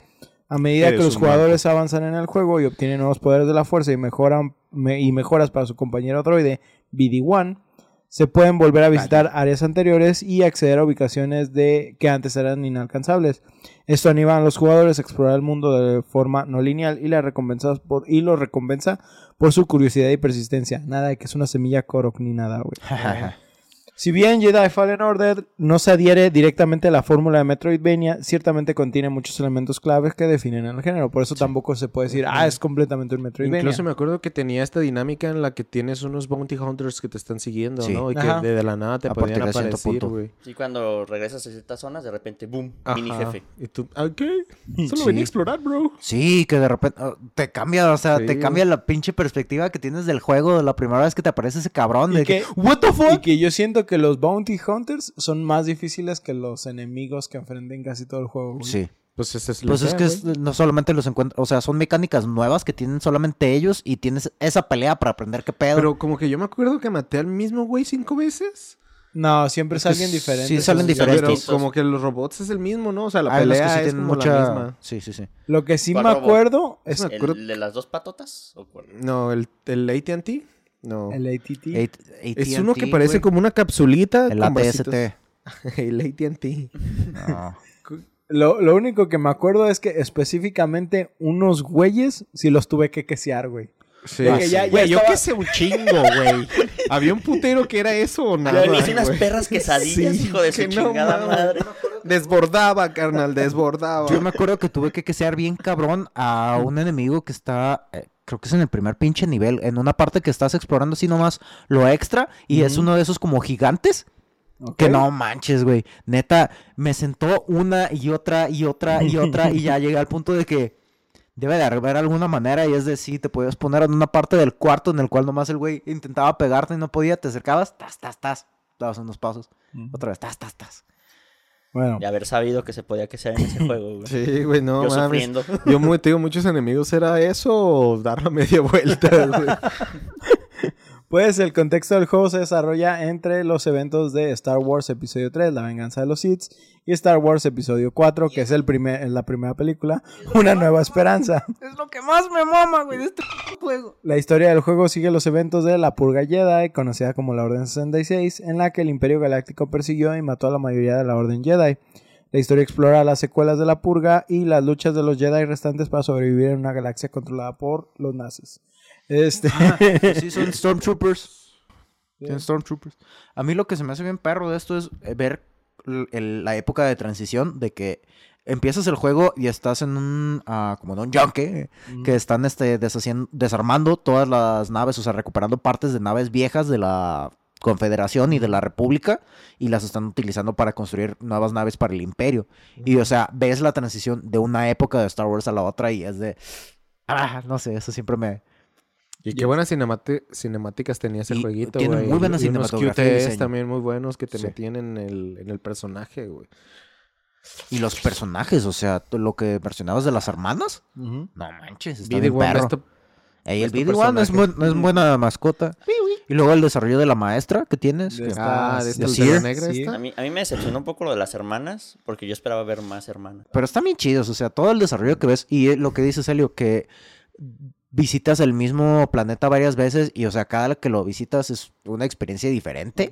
A medida Eres que los jugadores avanzan en el juego y obtienen nuevos poderes de la fuerza y, mejoran, me- y mejoras para su compañero droide BD-1, se pueden volver a visitar áreas anteriores y acceder a ubicaciones de, que antes eran inalcanzables. Esto anima a los jugadores a explorar el mundo de forma no lineal y, la recompensas por, y lo recompensa por su curiosidad y persistencia. Nada de que es una semilla corok ni nada, güey. [LAUGHS] Si bien Jedi Fallen Order no se adhiere directamente a la fórmula de Metroidvania, ciertamente contiene muchos elementos claves que definen el género. Por eso tampoco se puede decir, ah, es completamente un Metroidvania. Incluso me acuerdo que tenía esta dinámica en la que tienes unos bounty hunters que te están siguiendo, Sí. ¿no? Y que Ajá. de, de la nada te A podían aparecer, punto. güey. Y cuando regresas a ciertas zonas, de repente, boom, mini jefe. Y tú, ¿ah, ¿qué? [LAUGHS] Solo Sí. venía a explorar, bro. Sí, que de repente oh, te cambia, o sea, te cambia la pinche perspectiva que tienes del juego de la primera vez que te aparece ese cabrón. Y De que- que, ¿What the Y fuck? que yo siento que los Bounty Hunters son más difíciles que los enemigos que enfrenten casi todo el juego. güey. Sí. Pues ese es Pues la es que es- no solamente los encuentras, o sea, son mecánicas nuevas que tienen solamente ellos y tienes esa pelea para aprender qué pedo. Pero como que yo me acuerdo que maté al mismo güey cinco veces. No, siempre es que alguien sí diferente. salen esos diferentes. Pero como que los robots es el mismo, ¿no? O sea, la Hay que pelea sí es tienen como mucha... la misma. Sí, sí, sí. Lo que sí ¿Cuál me robot? acuerdo es Me acuerdo- ¿El de las dos patotas? ¿O cuál? No, el, el AT&T. No. el ATT. AT- es uno que parece como una capsulita. El con ATST. [LAUGHS] el AT&T. No. [LAUGHS] Lo, lo único que me acuerdo es que específicamente unos güeyes sí los tuve que quesear, güey. Sí. Que ya- ya Güey, yo estaba- que sé un chingo, güey. [LAUGHS] Había un putero que era eso o nada. Ya hice unas güey. perras quesadillas, Sí, hijo de su que no chingada mames. madre. Desbordaba, carnal, desbordaba. Yo me acuerdo que tuve que quesear bien cabrón a un enemigo que está, eh, creo que es en el primer pinche nivel, en una parte que estás explorando así nomás lo extra y es uno de esos como gigantes. Que no manches, güey. Neta, me sentó una y otra y otra y otra y ya [LAUGHS] llegué al punto de que debe de haber alguna manera y es de sí, te podías poner en una parte del cuarto en el cual nomás el güey intentaba pegarte y no podía, te acercabas, tas, tas, tas, dabas unos pasos, otra vez, tas, tas, tas. Bueno, De haber sabido que se podía quesear en ese [LAUGHS] juego, güey. Sí, güey, no Yo mames. sufriendo. [LAUGHS] Yo muy, te digo, muchos enemigos era eso o dar la media vuelta, güey. [LAUGHS] pues el contexto del juego se desarrolla entre los eventos de Star Wars Episodio 3, La venganza de los Sith, y Star Wars Episodio 4, que es el primer, la primera película, [LAUGHS] Una nueva esperanza. [LAUGHS] Es lo que más me mama, güey, de este juego. La historia del juego sigue los eventos de la Purga Jedi, conocida como la Orden 66, en la que el Imperio Galáctico persiguió y mató a la mayoría de la Orden Jedi. La historia explora las secuelas de la Purga y las luchas de los Jedi restantes para sobrevivir en una galaxia controlada por los nazis. Este, [LAUGHS] Sí, son Stormtroopers. Son Stormtroopers. A mí lo que se me hace bien perro de esto es eh, ver el- la época de transición de que empiezas el juego y estás en un ah, como en un yunque que están este deshaciendo, desarmando todas las naves, o sea, recuperando partes de naves viejas de la Confederación y de la República y las están utilizando para construir nuevas naves para el Imperio. Y o sea, ves la transición de una época de Star Wars a la otra y es de ah, no sé, eso siempre me Y qué buenas cinemáticas tenía ese Y jueguito, tiene güey. muy buena Y unos cinematografía y QTEs diseño. también muy buenos que te Sí. metían en el, en el personaje, güey. Y los personajes, o sea, tú- lo que mencionabas de las hermanas. No manches, está BD bien One, perro. esto- Ey, el BD One es, buen- es buena mascota. [LAUGHS] Y luego el desarrollo de la maestra que tienes. De que- esta- Ah, de esta de de la Seer. negra Sí. esta. A mí, a mí me decepcionó un poco lo de las hermanas, porque yo esperaba ver más hermanas. Pero están bien chidos, o sea, todo el desarrollo que ves. Y eh, lo que dice Celio, que visitas el mismo planeta varias veces y, o sea, cada que lo visitas es una experiencia diferente.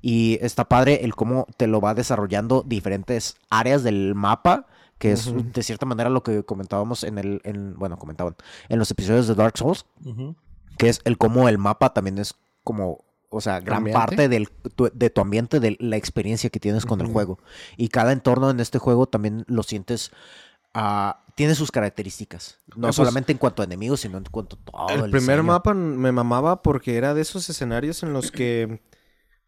Y está padre el cómo te lo va desarrollando diferentes áreas del mapa, que es de cierta manera lo que comentábamos en el, en, bueno, comentaban, en los episodios de Dark Souls, que es el cómo el mapa también es como, o sea, gran ¿Ambiente? parte del, tu- de tu ambiente, de la experiencia que tienes con el juego. Y cada entorno en este juego también lo sientes, ah, tiene sus características, no pues, solamente en cuanto a enemigos, sino en cuanto a todo El el primer diseño. mapa me mamaba porque era de esos escenarios en los que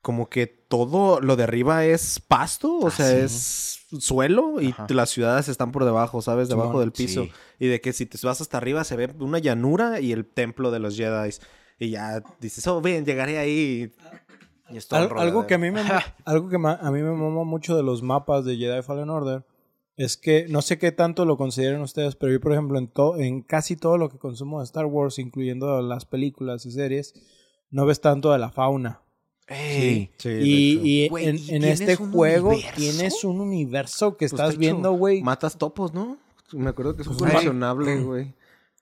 como que todo lo de arriba es pasto, o Ah, sea, sí. es suelo y Ajá. las ciudades están por debajo, ¿sabes? Debajo del piso. sí. Y de que si te vas hasta arriba se ve una llanura y el templo de los Jedi. Y ya dices, oh, bien, llegaré ahí. Y es todo Al- algo que a mí me [LAUGHS] algo que a mí me mama mucho de los mapas de Jedi Fallen Order es que no sé qué tanto lo consideren ustedes, pero yo por ejemplo en to- en casi todo lo que consumo de Star Wars, incluyendo las películas y series, no ves tanto de la fauna. Ey, Sí, y y Güey, en, ¿y en tienes este juego universo? tienes un universo que Pues, estás hecho, viendo, güey. Matas topos, ¿no? Me acuerdo que es Pues, coleccionable, güey.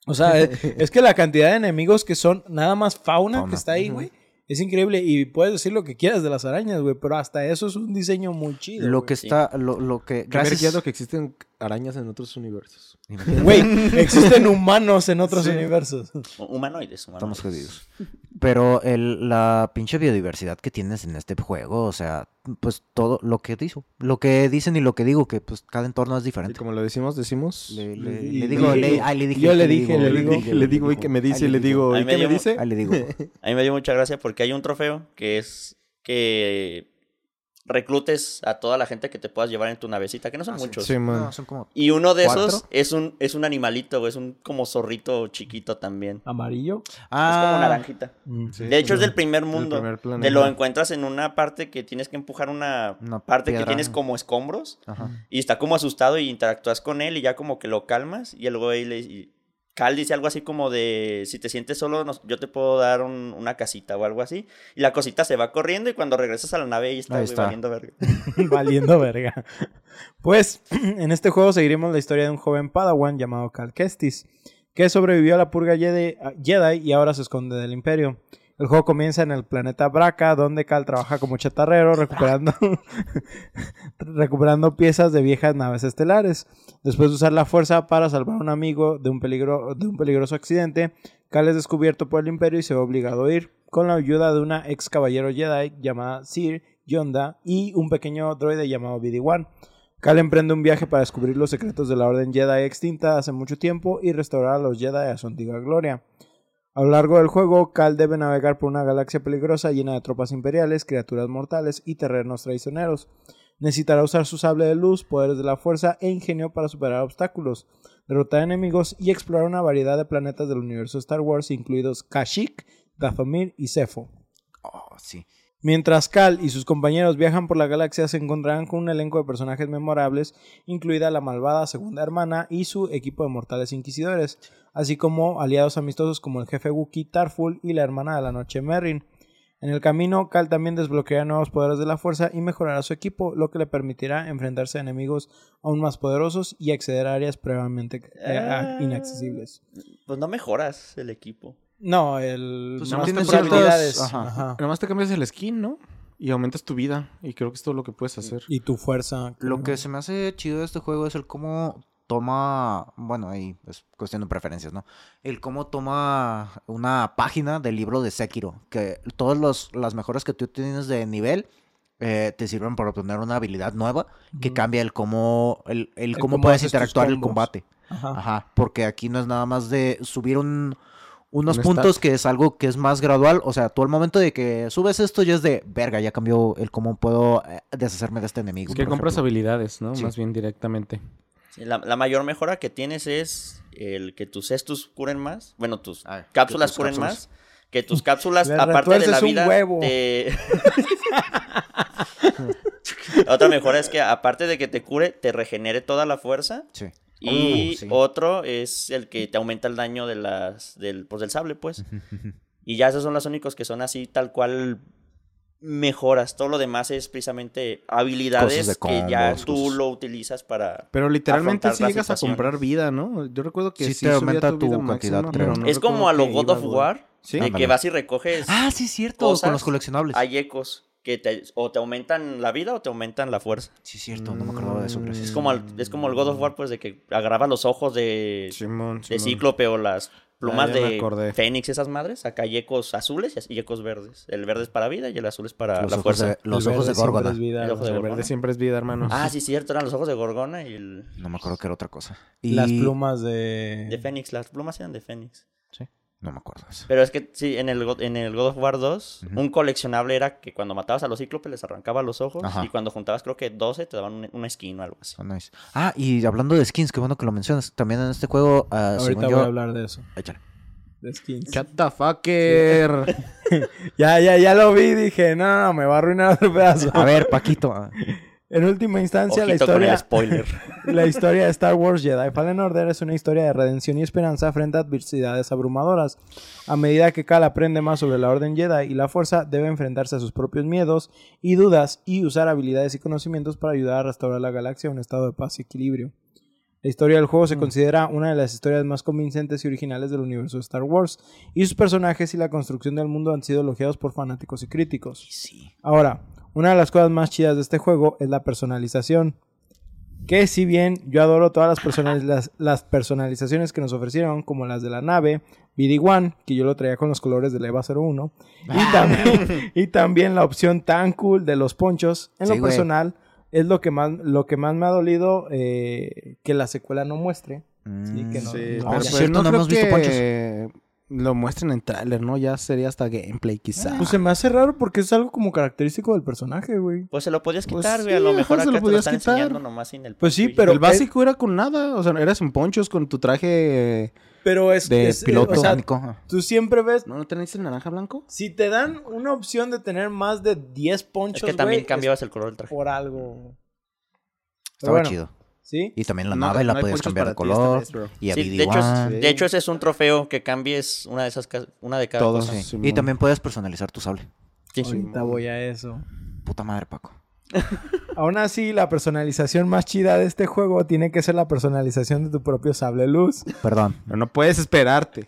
O sea, es, [LAUGHS] es que la cantidad de enemigos que son nada más fauna, Fauna. que está ahí, güey. Es increíble y puedes decir lo que quieras de las arañas, güey, pero hasta eso es un diseño muy chido. lo güey. que está, lo, lo que, Gracias. gracias, que existen arañas en otros universos. Güey, [LAUGHS] existen humanos en otros universos. Humanoides, humanoides. Estamos jodidos. Pero el, la pinche biodiversidad que tienes en este juego, o sea, pues todo lo que dijo, lo que dicen y lo que digo, que pues cada entorno es Y diferente. como lo decimos, decimos. Le, le- Y- le digo, y- le, ay, le dije, yo le ¿qué dije, le digo, le digo, y que me dice, Ay, le digo, ¿y qué me dice? [LAUGHS] Ay, le digo. A mí me dio mucha gracia porque hay un trofeo que es que reclutes a toda la gente que te puedas llevar en tu navecita, que no son Ah, muchos. Sí, man. No, son como Y uno de ¿Cuatro? esos es un, es un animalito, es un como zorrito chiquito también. ¿Amarillo? Es como Ah, naranjita. Mm. Sí, De hecho, es del primer mundo. primer planeta. Te lo encuentras en una parte que tienes que empujar una, Una parte que tienes como escombros. Ajá. Y está como asustado y interactúas con él y ya como que lo calmas. Y el güey le... y Cal dice algo así como de, si te sientes solo, nos- yo te puedo dar un- una casita o algo así. Y la cosita se va corriendo y cuando regresas a la nave ahí está, Ahí está. valiendo verga. [LAUGHS] Valiendo verga. Pues, [CLEARS THROAT] en este juego seguiremos la historia de un joven Padawan llamado Cal Kestis, que sobrevivió a la purga Jedi, Jedi y ahora se esconde del Imperio. El juego comienza en el planeta Braca, donde Cal trabaja como chatarrero, recuperando, [LAUGHS] recuperando piezas de viejas naves estelares. Después de usar la fuerza para salvar a un amigo de un, peligro, de un peligroso accidente, Cal es descubierto por el Imperio y se ve obligado a ir, con la ayuda de una ex caballero Jedi llamada Sir Yonda y un pequeño droide llamado BD-1. Cal emprende un viaje para descubrir los secretos de la Orden Jedi extinta hace mucho tiempo y restaurar a los Jedi a su antigua gloria. A lo largo del juego, Cal debe navegar por una galaxia peligrosa llena de tropas imperiales, criaturas mortales y terrenos traicioneros. Necesitará usar su sable de luz, poderes de la fuerza e ingenio para superar obstáculos, derrotar enemigos y explorar una variedad de planetas del universo Star Wars, incluidos Kashyyyk, Dathomir y Zepho. Oh, sí. Mientras Cal y sus compañeros viajan por la galaxia, se encontrarán con un elenco de personajes memorables, incluida la malvada segunda hermana y su equipo de mortales inquisidores, así como aliados amistosos como el jefe Wookiee Tarful y la hermana de la noche Merrin. En el camino, Cal también desbloqueará nuevos poderes de la fuerza y mejorará su equipo, lo que le permitirá enfrentarse a enemigos aún más poderosos y acceder a áreas previamente eh, Ah. inaccesibles. Pues no mejoras el equipo. No, el Pues nomás habilidades. ajá. Ajá. Nomás te cambias el skin, ¿no? Y aumentas tu vida. Y creo que es todo lo que puedes hacer. Y tu fuerza. Lo que se me hace chido de este juego es el cómo toma, bueno, ahí es cuestión de preferencias, ¿no? El cómo toma una página del libro de Sekiro, que todas los- las mejoras que tú tienes de nivel eh, te sirven para obtener una habilidad nueva que cambia el cómo, el, el El cómo cómo puedes interactuar en el combate. Ajá. Ajá, porque aquí no es nada más de subir un, unos Un puntos stat. que es algo que es más gradual. O sea, tú al momento de que subes esto ya es de, verga, ya cambió el cómo puedo eh, deshacerme de este enemigo. Es que compras ejemplo. habilidades, ¿no? Sí. Más bien directamente. Sí, la, la mayor mejora que tienes es el que tus cestus curen más. Bueno, tus Ah, cápsulas tus curen cápsulas. más. Que tus cápsulas, [LAUGHS] Le aparte de la retuerces un vida, huevo. te- [LAUGHS] [LAUGHS] Otra mejora es que aparte de que te cure, te regenere toda la fuerza. Sí. Y Uh, sí. otro es el que te aumenta el daño de las, del, pues, del sable, pues. [LAUGHS] Y ya esos son los únicos que son así, tal cual mejoras. Todo lo demás es precisamente habilidades que ya tú cosas. lo utilizas para... Pero literalmente las llegas a comprar vida, ¿no? Yo recuerdo que Sí sí, te aumenta tu tu vida cantidad, máxima, creo. pero no es como a lo God of. War, Sí. de que vas y recoges... Ah, sí, cierto, cosas, con los coleccionables. Hay ecos que te, o te aumentan la vida o te aumentan la fuerza. Sí, cierto, no me acordaba de eso, gracias. Es como, el, es como el God of War, pues, de que agarraba los ojos de, Simón, de Simón. Cíclope o las plumas de acordé. Fénix, esas madres. Acá hay ecos azules y ecos verdes. El verde es para vida y el azul es para Los la fuerza. de, los El ojos de Gorgona. es vida, El ojo de El Gorgona. verde siempre es vida, hermano. Ah, sí, cierto, eran los ojos de Gorgona y el No me acuerdo que era otra cosa. Las Y- plumas de... de Fénix. Las plumas eran de Fénix. No me acuerdo de eso. Pero es que sí, en el, God- en el God of War 2, Ujú. un coleccionable era que cuando matabas a los cíclopes les arrancaba los ojos Ajá. y cuando juntabas creo que 12 te daban un- una skin o algo así. Oh, nice. Ah, y hablando de skins, qué bueno que lo mencionas. También en este juego, ah, Ahorita según voy yo... a hablar de eso. Échale. De skins. Shut the fucker. [LAUGHS] Ya, ya, ya lo vi. Dije, no, no, no, me va a arruinar otro pedazo. A ver, Paquito. [LAUGHS] En última instancia, la con historia, el spoiler. [LAUGHS] la historia de Star Wars Jedi Fallen Order es una historia de redención y esperanza frente a adversidades abrumadoras. A medida que Cal aprende más sobre la Orden Jedi y la Fuerza, debe enfrentarse a sus propios miedos y dudas y usar habilidades y conocimientos para ayudar a restaurar la galaxia a un estado de paz y equilibrio. La historia del juego se considera una de las historias más convincentes y originales del universo de Star Wars, y sus personajes y la construcción del mundo han sido elogiados por fanáticos y críticos. Sí. Ahora, una de las cosas más chidas de este juego es la personalización. Que si bien yo adoro todas las, personali- [LAUGHS] las, las personalizaciones que nos ofrecieron, como las de la nave, BD-1, que yo lo traía con los colores del EVA 01, y también, [LAUGHS] y también la opción tan cool de los ponchos, en Sí, lo güey. personal, es lo que más, lo que más me ha dolido eh, que la secuela no muestre. Sí, que no- Sí, no pues no no hemos visto que lo muestren en tráiler, ¿no? Ya sería hasta gameplay quizá. Pues se me hace raro porque es algo como característico del personaje, güey. Pues se lo podías Pues quitar, güey. sí, a lo mejor se acá lo te lo podías están quitar. enseñando nomás sin el Pues sí, pero el básico era con nada, o sea, eras en ponchos con tu traje... Pero es De es, eh, piloto. o sea, tú siempre ves ¿No, ¿No tenés el naranja blanco? Si te dan una opción de tener más de 10 ponchos, Es que también cambiabas es el color del traje. por algo. Estaba bueno, chido. ¿Sí? Y también la No, nave la no ponchos cambiar de color. vez, y a Sí, de, hecho, BD-1. es- de hecho, ese es un trofeo que cambies una de esas, una de cada Todos. cosa. Sí. Y también puedes personalizar tu sable. Sí. Ahorita voy a eso. Puta madre, Paco. [LAUGHS] Aún así, la personalización más chida de este juego tiene que ser la personalización de tu propio sable luz. Perdón. Pero no puedes esperarte.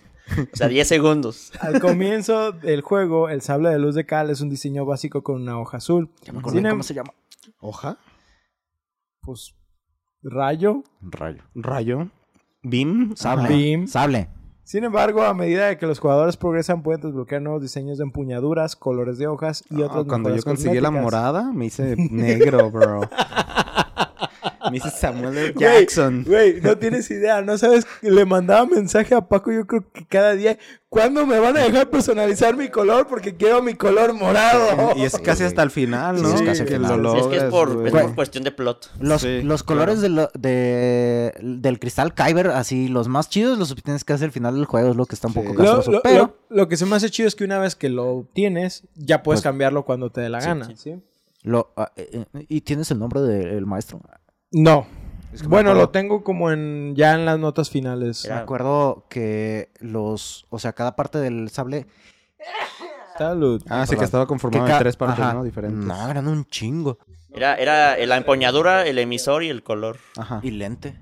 O sea, 10 segundos. [LAUGHS] Al comienzo del juego, el sable de luz de Cal es un diseño básico con una hoja azul. Ya me acordé cómo se llama. ¿Hoja? Pues, rayo. Rayo. ¿Rayo? ¿Beam? Sable. Beam. Sable. Sin embargo, a medida de que los jugadores progresan, pueden desbloquear nuevos diseños de empuñaduras, colores de hojas y Ah, otras cuando yo conseguí la morada, me hice negro, bro. [LAUGHS] me hice Samuel L. Jackson. Güey, no tienes idea, no sabes, le mandaba mensaje a Paco yo creo que cada día, ¿cuándo me van a dejar personalizar mi color? Porque quiero mi color morado. Y es casi hasta el final, Sí, ¿no? es casi que final. lo Sí, es que es por, güey. es por cuestión de plot. Los, Sí, los colores de lo- de- del cristal Kyber, así, los más chidos, los tienes que hacer al final del juego, es lo que está un Sí. poco Lo- Lo, castroso. lo- pero lo- lo que se me hace chido es que una vez que lo obtienes, ya puedes Pues- cambiarlo cuando te dé la Sí, gana. sí. ¿sí? lo- ah, eh, ¿Y tienes el nombre del maestro? No. Es que me Bueno, acuerdo- lo tengo como en ya en las notas finales. Me acuerdo que los, o sea, cada parte del sable... Salud. Ah, sí, que estaba conformado en tres partes, ajá. ¿no? Diferentes. No, eran un chingo. Era, era la empuñadura, el emisor y el color. Ajá. Y lente.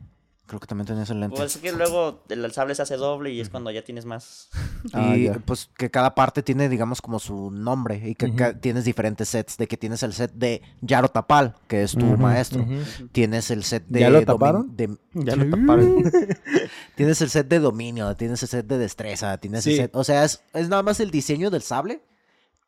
Creo que también tenías el lente. Pues es que luego el sable se hace doble y es cuando ya tienes más. [LAUGHS] Ah, y ya. pues que cada parte tiene, digamos, como su nombre y que tienes diferentes sets. De que tienes el set de Yaro Tapal, que es tu maestro. Tienes el set de... ¿Ya lo taparon? de- Ya lo taparon. [LAUGHS] tienes el set de dominio, tienes el set de destreza, tienes el set... O sea, es, es nada más el diseño del sable.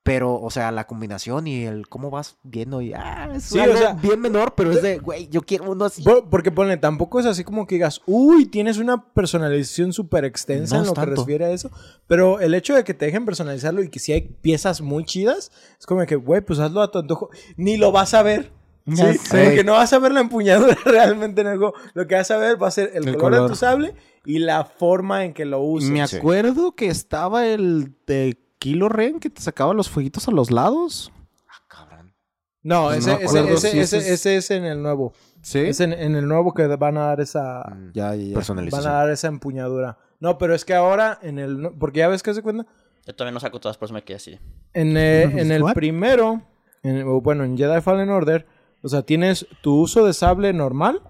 Pero, o sea, la combinación y el cómo vas viendo y... Ah, es Sí, algo o sea, bien menor, pero es de, güey, yo quiero uno así. Por- Porque ponle, tampoco es así como que digas, uy, tienes una personalización súper extensa No en lo que tanto. refiere a eso. Pero el hecho de que te dejen personalizarlo y que si hay piezas muy chidas, es como que, güey, pues hazlo a tu antojo. Ni lo vas a ver. Sí, porque no vas a ver la empuñadura [LAUGHS] realmente en el juego. Lo que vas a ver va a ser el, El color, de color. tu sable y la forma en que lo uses. Me Sí. acuerdo que estaba el de Kilo Ren que te sacaba los fueguitos a los lados. Ah, cabrón. No, ese, ese, ese, si ese- ese es- ese es en el nuevo. ¿Sí? Es en, en el nuevo que van a dar esa... Mm, Ya, ya, ya. Van Personalización. a dar esa empuñadura. No, pero es que ahora en el... Porque ya ves que se cuenta. Yo todavía no saco todas, por eso me quedé así. En, eh, en el What? primero, en- bueno, en Jedi Fallen Order, o sea, tienes tu uso de sable normal,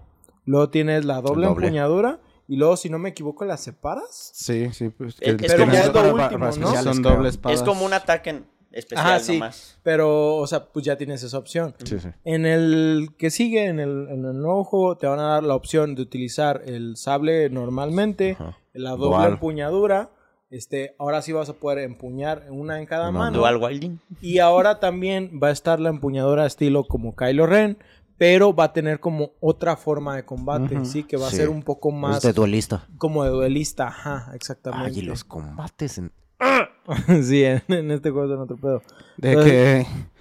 luego tienes la doble, doble. empuñadura, y luego, si no me equivoco, las separas. Sí, sí. Pues, Es- que es Pero como- es lo último, Son dobles espadas. Es como un ataque especial Ajá, sí. nomás. Pero, o sea, pues ya tienes esa opción. Sí, sí. En el que sigue, en el, en el nuevo juego, te van a dar la opción de utilizar el sable normalmente, Ajá. la doble Dual. empuñadura. Este, ahora sí vas a poder empuñar una en cada mano. Dual wilding. Y ahora también va a estar la empuñadura estilo como Kylo Ren, pero va a tener como otra forma de combate, sí, que va Sí. a ser un poco Es más de duelista. como de duelista, ajá, exactamente. Ay, y los combates en... [LAUGHS] sí, en, en este juego son otro pedo. De Entonces- que...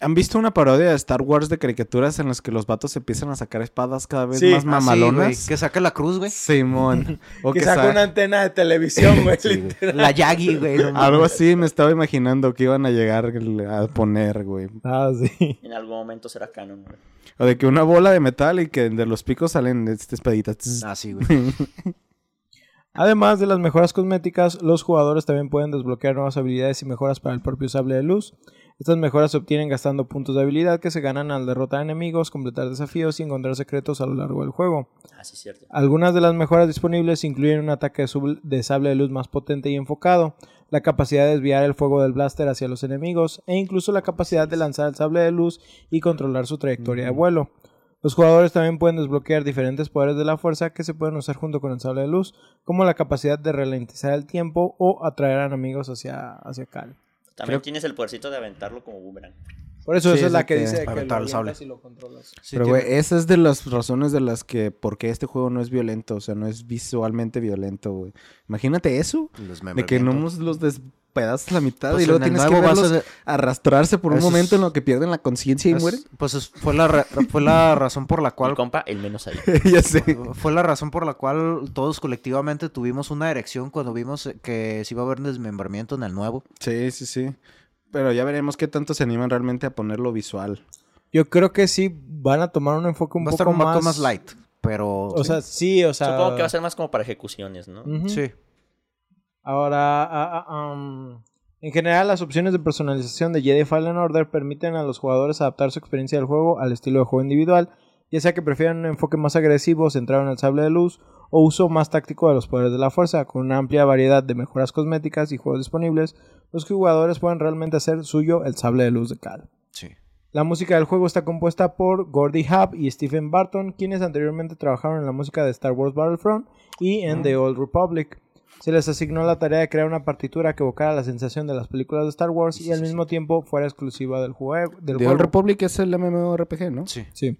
¿Han visto una parodia de Star Wars de caricaturas en las que los vatos empiezan a sacar espadas cada vez Sí. más Ah, sí, mamalonas? que saca la cruz, güey. Simón. [LAUGHS] O que que saca sa- una antena de televisión, [LAUGHS] güey. Sí. La Yagi, güey. no. Algo así me estaba imaginando que iban a llegar a poner, güey. Ah, sí. En algún momento será canon. güey. O de que una bola de metal y que de los picos salen estas espaditas. Ah, sí, güey. [LAUGHS] Además de las mejoras cosméticas, los jugadores también pueden desbloquear nuevas habilidades y mejoras para el propio sable de luz. Estas mejoras se obtienen gastando puntos de habilidad que se ganan al derrotar enemigos, completar desafíos y encontrar secretos a lo largo del juego. Ah, sí, cierto. Algunas de las mejoras disponibles incluyen un ataque de sable de luz más potente y enfocado, la capacidad de desviar el fuego del blaster hacia los enemigos e incluso la capacidad de lanzar el sable de luz y controlar su trayectoria de vuelo. Los jugadores también pueden desbloquear diferentes poderes de la fuerza que se pueden usar junto con el sable de luz, como la capacidad de ralentizar el tiempo o atraer a enemigos hacia, hacia Cal. También tienes el podercito de aventarlo como boomerang. Por eso Sí, esa es la que que dice que lo el sable. y lo controlas. Sí, Pero, tiene- güey, esa es de las razones de las que... Por qué este juego no es violento. O sea, no es visualmente violento, güey. Imagínate eso. el De que no nos los despedazas a la mitad Pues y luego en el tienes que a verlos de- arrastrarse por un momento es- en lo que pierden la conciencia y Es- mueren. Pues es- fue, la ra- fue la [LAUGHS] razón por la cual compa, el menos ahí. [LAUGHS] ya sé. Fue la razón por la cual todos colectivamente tuvimos una erección cuando vimos que se iba a haber desmembramiento en el nuevo. Sí, sí, sí. Pero ya veremos qué tanto se animan realmente a ponerlo visual. Yo creo que sí van a tomar un enfoque un va a poco estar un poco más... más light, pero... O sea, sí, o sea... Supongo que va a ser más como para ejecuciones, ¿no? Sí. Ahora, ah, ah, um, en general, las opciones de personalización de Jedi Fallen Order permiten a los jugadores adaptar su experiencia del juego al estilo de juego individual, ya sea que prefieran un enfoque más agresivo, centrado en el sable de luz, o uso más táctico de los poderes de la fuerza, con una amplia variedad de mejoras cosméticas y juegos disponibles, los jugadores pueden realmente hacer suyo el sable de luz de Cal. Sí. La música del juego está compuesta por Gordy Hub y Stephen Barton, quienes anteriormente trabajaron en la música de Star Wars Battlefront y en The Old Republic. Se les asignó la tarea de crear una partitura que evocara la sensación de las películas de Star Wars y al mismo tiempo fuera exclusiva del juego. Del The juego. Old Republic es el MMORPG, ¿no? Sí. Sí.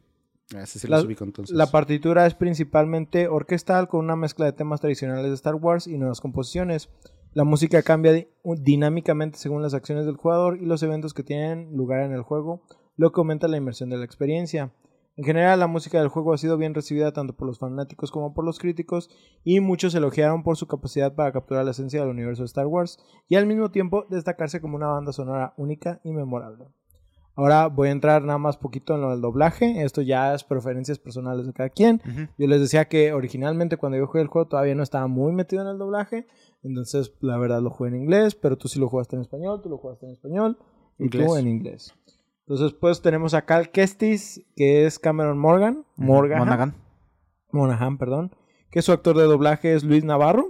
Ah, Ese sí La- lo ubico entonces. La partitura es principalmente orquestal con una mezcla de temas tradicionales de Star Wars y nuevas composiciones. La música cambia di- dinámicamente según las acciones del jugador y los eventos que tienen lugar en el juego, lo que aumenta la inmersión de la experiencia. En general, la música del juego ha sido bien recibida tanto por los fanáticos como por los críticos, y muchos elogiaron por su capacidad para capturar la esencia del universo de Star Wars y al mismo tiempo destacarse como una banda sonora única y memorable. Ahora voy a entrar nada más poquito en lo del doblaje. Esto ya es preferencias personales de cada quien. Yo les decía que originalmente cuando yo jugué el juego todavía no estaba muy metido en el doblaje. Entonces, la verdad lo jugué en inglés, pero tú sí lo jugaste en español, tú lo jugaste en español y tú Inglés. en inglés. Entonces, pues tenemos a Cal Kestis, que es Cameron Morgan, Morgan, Monaghan. Monahan, perdón, que su actor de doblaje es Luis Navarro,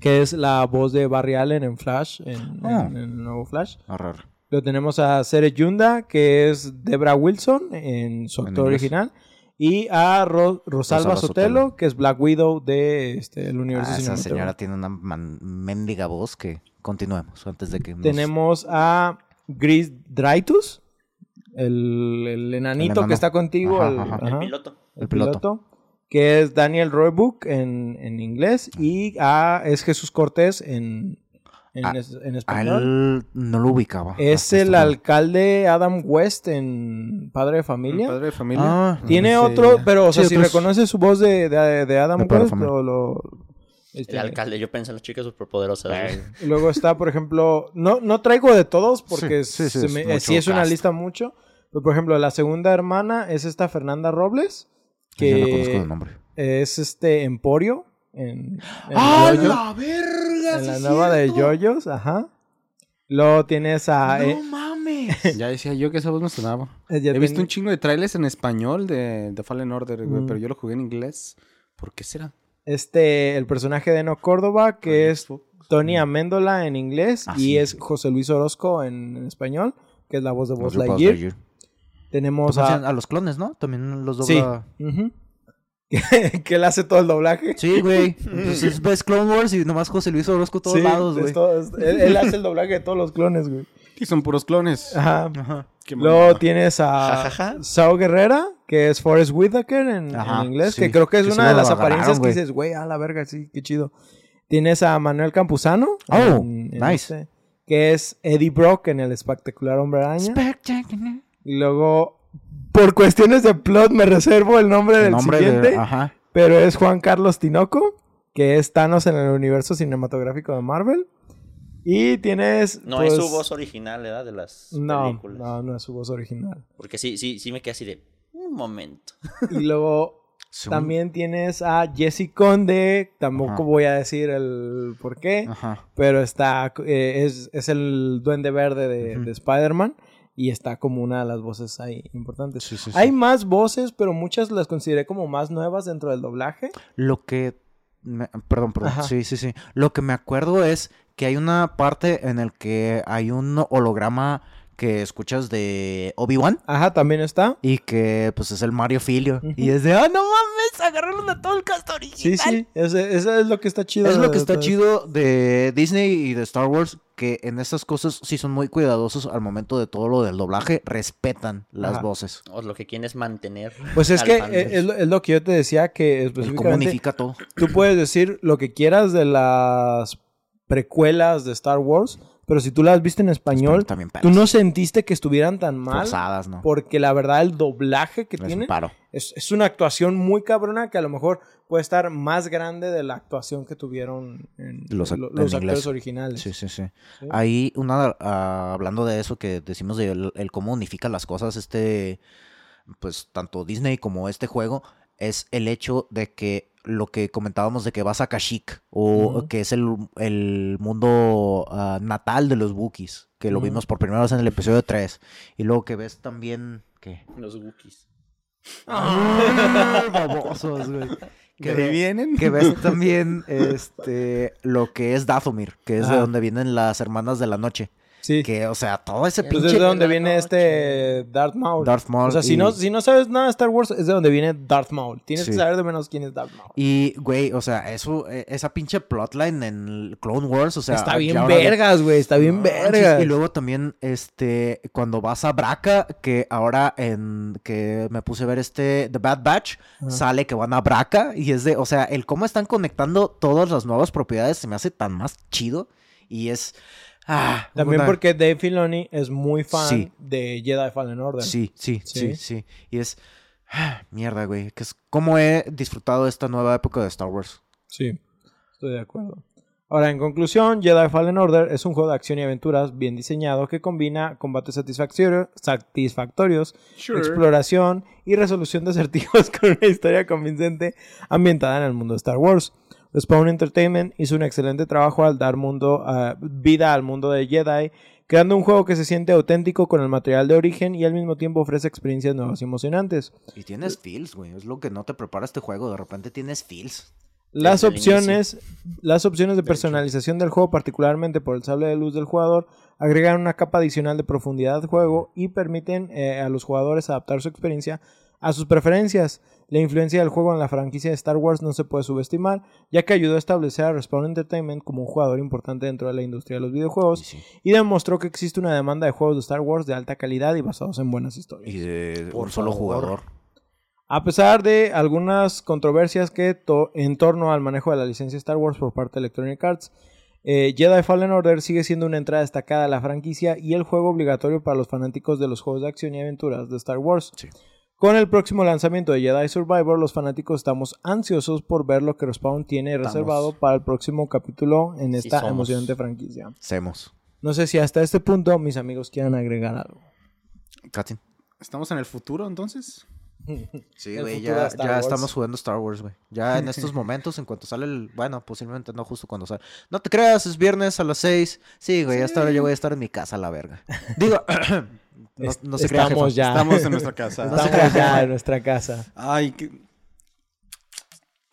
que es la voz de Barry Allen en Flash, en, en- en el nuevo Flash. Raro. Lo tenemos a Sere Yunda, que es Debra Wilson en su actor original. Y a Ro- Rosalba, Rosalba Sotelo, Sotelo. que es Black Widow de este, el universo Ah, esa señora tiene una mendiga voz que continuemos antes de que nos- Tenemos a Gris Draitus, el, el enanito que está contigo, Ajá, el, ajá. El ajá, piloto. el El piloto. piloto, que es Daniel Roebuck en, en inglés. Y a, es Jesús Cortés en, en, Ah, es- en A español. él no lo ubicaba. Es el este momento. alcalde Adam West en Padre de Familia. Padre de familia. Ah, Tiene Sí, otro, pero o sea, Sí, si otros- reconoces su voz de, de, de Adam De West, lo, lo- este, El alcalde, yo pensé en las chicas superpoderosas. y luego está, por ejemplo, no, no traigo de todos porque Sí, sí, sí, se es me- mucho sí es una lista mucho. Pero, por ejemplo, la segunda hermana es esta Fernanda Robles, Yo no conozco que el nombre. es este Emporio en, en ¡Ah, la verga! en sí la es nueva de! Yoyos, ajá. Luego tienes a... eh, ¡No mames! [LAUGHS] Ya decía yo que esa voz me sonaba. eh, He visto un chingo de trailers en español de, de Fallen Order, güey, Mm. pero yo lo jugué en inglés. ¿Por qué será? este, el personaje de No Córdoba, que es Tony. Améndola en inglés Ah, y sí. es José Luis Orozco en, en español, que es la voz de Buzz Lightyear. Tenemos Pues a... a los clones, ¿no? También los Sí. dobla. Ujú. [LAUGHS] que él hace todo el doblaje. Sí, güey. [LAUGHS] Pues es- ves Clone Wars y nomás José Luis Orozco todos Sí, lados, güey. todo- él, él hace el doblaje de todos los clones, güey. Y son puros clones. Ajá. Ajá. Qué Luego tienes a. Sao Guerrera, que es Forrest Whitaker en, Ajá, en inglés, sí. que creo que es Que una de las agarraron, apariencias que dices, güey, a la verga, sí, qué chido. Tienes a Manuel Campuzano. Oh, en- en nice. este, que es Eddie Brock en el espectacular Hombre Araña. Spectacular. Y luego, por cuestiones de plot, me reservo el nombre El del nombre siguiente. de... Ajá. Pero es Juan Carlos Tinoco, que es Thanos en el universo cinematográfico de Marvel. Y tienes. No pues, es su voz original, ¿verdad? De las No, películas. no, no es su voz original. Porque sí, sí, sí me quedé así de. Un momento. Y luego [LAUGHS] también tienes a Jesse Conde. Tampoco Ajá. voy a decir el por qué. Ajá. Pero está. eh, es, es el duende verde de, de Spider-Man. Y está como una de las voces ahí importantes. Sí, sí, sí. Hay más voces, pero muchas las consideré como más nuevas dentro del doblaje. Lo que... me- Perdón, perdón. Ajá. Sí, sí, sí. Lo que me acuerdo es que hay una parte en el que hay un holograma que escuchas de Obi-Wan. Ajá, también está. Y que pues es el Mario Filio. Y es de, ah, no mames, agarraron a todo el cast Sí, original. sí, ese- eso es lo que está chido. Es lo que está chido de Disney y de Star Wars, que en estas cosas sí son muy cuidadosos al momento de todo lo del doblaje, respetan las Ajá. voces. O lo que quieren es mantener. Pues es que eh, es lo, es lo que yo te decía, que específicamente unifica todo. tú puedes decir lo que quieras de las precuelas de Star Wars, pero si tú las viste en español, También tú no sentiste que estuvieran tan mal, forzadas, ¿no? porque la verdad el doblaje que un tiene es, es una actuación muy cabrona que a lo mejor puede estar más grande de la actuación que tuvieron en Los en inglés. actores originales. Sí, sí, sí. Sí. Ahí, una, ah, hablando de eso que decimos de el, el cómo unifica las cosas, este, pues tanto Disney como este juego, es el hecho de que lo que comentábamos de que vas a Kashyyyk, o que es el, el mundo ah, natal de los Wookiees, que lo vimos por primera vez en el episodio 3, y luego que ves también, ¿qué? Los Wookiees. [LAUGHS] Babosos, güey. ¿Que ahí vienen? que ves también este lo que es Dathomir, que es de donde vienen las hermanas de la noche. Sí. Que, o sea, todo ese Pues pinche es de donde viene noche. este Darth Maul. Darth Maul. o sea, si no, si no sabes nada de Star Wars, es de donde viene Darth Maul. Tienes Sí. que saber de menos quién es Darth Maul. y, güey, o sea, eso, eh, esa pinche plotline en Clone Wars, o sea... está bien ahora- vergas, güey. Está bien No vergas. Y luego también, este, cuando vas a Braca, que ahora en, que me puse a ver este, The Bad Batch, sale que van a Braca, y es de, o sea, el cómo están conectando todas las nuevas propiedades se me hace tan más chido, y es... Ah, También una- porque Dave Filoni es muy fan Sí. de Jedi Fallen Order. Sí, sí, Sí. sí, sí. Y es. ah, Mierda, güey. Que es cómo he disfrutado esta nueva época de Star Wars. Sí, estoy de acuerdo. Ahora, en conclusión, Jedi Fallen Order es un juego de acción y aventuras bien diseñado que combina combates satisfactorio- satisfactorios, exploración y resolución de acertijos [LAUGHS] con una historia convincente ambientada en el mundo de Star Wars. Respawn Entertainment hizo un excelente trabajo al dar mundo, vida al mundo de Jedi, creando un juego que se siente auténtico con el material de origen y al mismo tiempo ofrece experiencias nuevas y emocionantes. Y tienes feels, güey. Es lo que no te prepara este juego. De repente tienes feels. Las opciones, las opciones de personalización del juego, particularmente por el sable de luz del jugador, agregan una capa adicional de profundidad al juego y permiten eh, a los jugadores adaptar su experiencia a sus preferencias. La influencia del juego en la franquicia de Star Wars no se puede subestimar, ya que ayudó a establecer a Respawn Entertainment como un jugador importante dentro de la industria de los videojuegos sí. y demostró que existe una demanda de juegos de Star Wars de alta calidad y basados en buenas historias. Y de Por un solo jugador. A pesar de algunas controversias que to- en torno al manejo de la licencia Star Wars por parte de Electronic Arts, eh, Jedi Fallen Order sigue siendo una entrada destacada a la franquicia y el juego obligatorio para los fanáticos de los juegos de acción y aventuras de Star Wars. Sí. Con el próximo lanzamiento de Jedi Survivor, los fanáticos estamos ansiosos por ver lo que Respawn tiene Estamos. reservado para el próximo capítulo en esta emocionante franquicia. Semos. No sé si hasta este punto mis amigos quieran agregar algo. Katin. ¿Estamos en el futuro entonces? [LAUGHS] Sí, El güey. futuro Ya, ya estamos jugando Star Wars, güey. Ya en [LAUGHS] estos momentos, en cuanto sale el. Bueno, posiblemente no justo cuando sale. No te creas, es viernes a las 6. Sí, güey. Hasta ahora yo voy a estar en mi casa a la verga. Digo. [LAUGHS] no, no se estamos ya. Estamos en nuestra [LAUGHS] casa. Estamos ya en nuestra casa. Ay, que...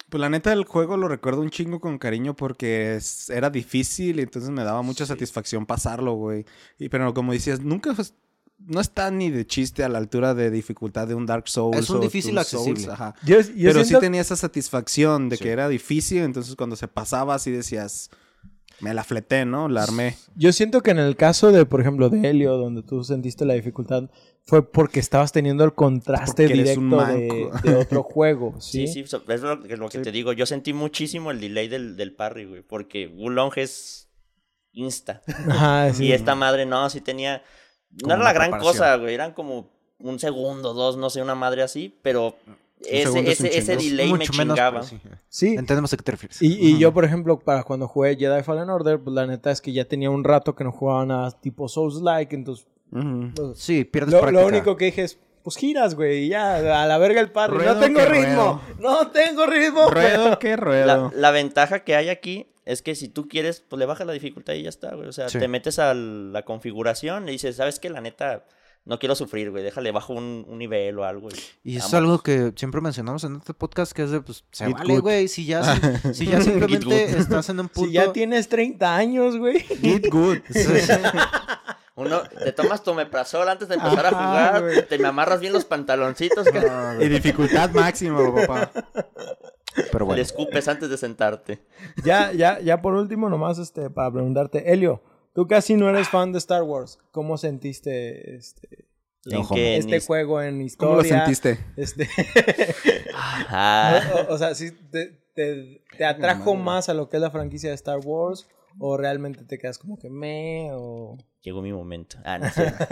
Pues la neta el juego lo recuerdo un chingo con cariño porque es- era difícil y entonces me daba mucha satisfacción pasarlo, güey. Y pero como decías, nunca fue- no está ni de chiste a la altura de dificultad de un Dark Souls. Es un o difícil accesible. Souls, ajá. Yo, yo Pero sí siento- tenía esa satisfacción de Sí. que era difícil, entonces cuando se pasaba así decías, me la fleté, ¿no? La armé. Yo siento que en el caso de, por ejemplo, de Helio, donde tú sentiste la dificultad, fue porque estabas teniendo el contraste directo de, otro [LAUGHS] juego, Sí, ¿sí? es lo, que- lo que te digo. Yo sentí muchísimo el delay del, del parry, güey. Porque Wulong es insta. Ajá, [LAUGHS] sí. Y esta madre no, sí tenía. No Como era la gran cosa, güey. Eran como un segundo, dos, no sé, una madre así. Pero ese, delay me menos, chingaba. sí. Sí. Entendemos a qué te refieres. Y, yo, por ejemplo, para cuando jugué Jedi Fallen Order, pues la neta es que ya tenía un rato que no jugaba nada tipo Souls-like, entonces... Pues, Sí, pierdes lo, práctica. lo único que dije es, pues giras, güey, y ya, a la verga el parry. Ruedo no tengo que ritmo, no tengo ritmo. Ruedo, qué [LAUGHS] La, ruedo. la ventaja que hay aquí es que si tú quieres, pues le bajas la dificultad y ya está, güey. O sea, Sí. te metes a la configuración y dices, ¿sabes qué? La neta, no quiero sufrir, güey. Déjale bajo un, un nivel o algo. Y es vámonos. algo que siempre mencionamos en este podcast, que es de, pues, se Get vale, güey. Si ya, [LAUGHS] si, si ya [LAUGHS] simplemente estás en un punto... [LAUGHS] Si ya tienes 30 años, güey. Eat good. Uno, te tomas tu meprazol antes de empezar a jugar, te me amarras bien los pantaloncitos, que Y dificultad máxima, papá. Pero le bueno. escupes antes de sentarte. Ya, ya, ya por último, nomás este, para preguntarte, Elio, tú casi no eres fan de Star Wars. ¿Cómo sentiste este, ¿En Ojo. qué? este juego en historia? ¿Cómo lo sentiste? Este, [LAUGHS] Ah, o, sea, ¿sí te, te- te atrajo más a lo que es la franquicia de Star Wars? ¿O realmente te quedas como que me? O... llegó mi momento. Ah, no [LAUGHS] cierto.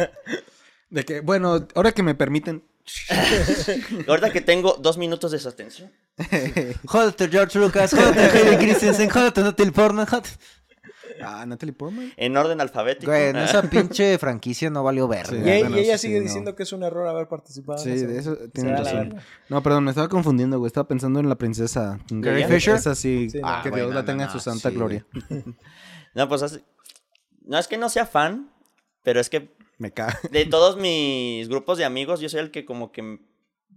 De que, bueno, ahora que me permiten. [LAUGHS] Ahorita que tengo dos minutos de su atención. Jódete, George Lucas. Jódete, Hayden Christensen. Jódete, Natalie Portman. jódete. Ah, [LAUGHS] Natalie Portman. En orden alfabético. Güey, en esa [LAUGHS] pinche franquicia no valió. Sí. Y, ella- bueno, y ella sí, sigue no. diciendo que es un error haber participado Sí, en de eso la razón. No, perdón, me estaba confundiendo, güey. Estaba pensando en la princesa. Esa Fisher. Esa sí, Sí, Ah, que Dios no, la tenga no, en su santa sí, gloria. [LAUGHS] No, pues hace- No es que no sea fan, pero es que Me cae. de todos mis grupos de amigos, yo soy el que como que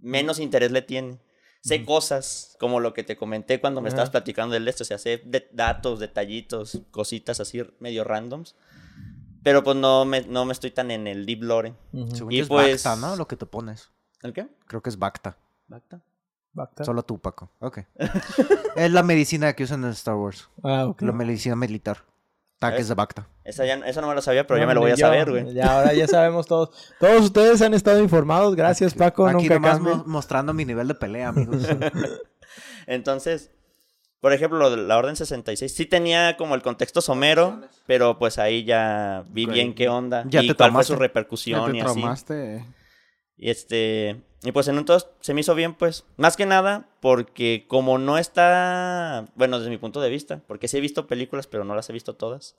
menos interés le tiene. Sé cosas, como lo que te comenté cuando me estabas platicando del esto, o sea, sé de- datos, detallitos, cositas así medio randoms. Pero pues no me, no me estoy tan en el deep lore. Según Y es pues- Bacta, ¿no? Lo que te pones. ¿El qué? Creo que es Bacta. ¿Bacta? Bacta. Solo tú, Paco. Ok. [LAUGHS] es la medicina que usan en Star Wars. Ah, ok. La medicina militar. Taques de Bacta. Esa ya, no me lo sabía, pero ya me lo voy a yo. saber, güey. Ya, ahora ya sabemos todos. [LAUGHS] Todos ustedes han estado informados. Gracias, Paco. Aquí Nunca mo- mostrando mi nivel de pelea, amigos. [LAUGHS] Entonces, por ejemplo, lo de la Orden 66 sí tenía como el contexto somero, pero pues ahí ya vi bien qué onda Ya y te cuál fue su traumaste. Ya repercusión te y así. traumaste. Y este, y pues en un todo se me hizo bien, pues, más que nada porque como no está, bueno, desde mi punto de vista, porque sí he visto películas, pero no las he visto todas.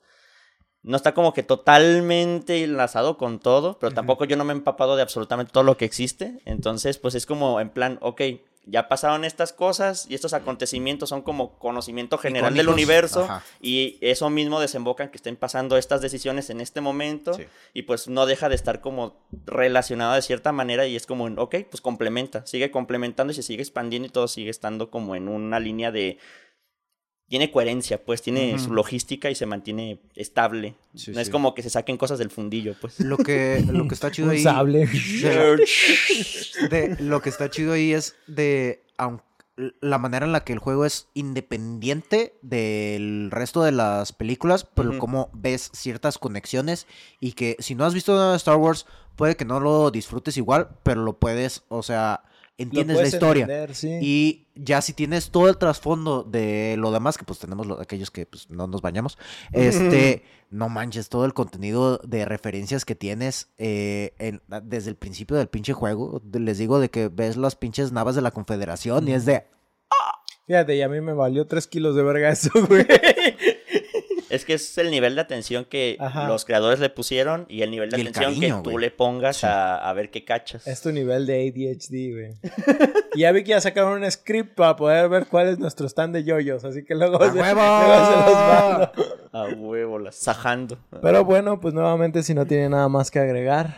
No está como que totalmente enlazado con todo, pero tampoco yo no me he empapado de absolutamente todo lo que existe. Entonces, pues es como en plan, ok, ya pasaron estas cosas y estos acontecimientos son como conocimiento general del universo Ajá. y eso mismo desemboca en que estén pasando estas decisiones en este momento Sí. y pues no deja de estar como relacionada de cierta manera y es como, ok, pues complementa, sigue complementando y se sigue expandiendo y todo sigue estando como en una línea de... Tiene coherencia, pues tiene su logística y se mantiene estable. Sí, no es como que se saquen cosas del fundillo, pues. Lo que, lo que está [LAUGHS] chido Un ahí. sable. de la- de- lo que está chido ahí es de aun- la manera en la que el juego es independiente del resto de las películas, pero Ujú. cómo ves ciertas conexiones y que si no has visto Star Wars puede que no lo disfrutes igual, pero lo puedes, o sea, entiendes la historia. entender, sí. Y ya si tienes todo el trasfondo de lo demás, que pues tenemos lo- aquellos que pues no nos bañamos, [LAUGHS] este, no manches, todo el contenido de referencias que tienes eh, en- desde el principio del pinche juego, les digo de que ves las pinches navas de la Confederación y es de, Fíjate, y a mí me valió tres kilos de verga eso, [LAUGHS] güey. Es que es el nivel de atención que Ajá. los creadores le pusieron y el nivel de el atención cariño, que tú le pongas Sí. a, a ver qué cachas. Es tu nivel de ADHD, güey. [LAUGHS] Y ya vi que ya sacaron un script para poder ver cuál es nuestro stand de yoyos, así que luego, ¡A se, [LAUGHS] huevo! luego se los mando. A huevo, las sajando. Pero bueno, pues nuevamente si no tiene nada más que agregar.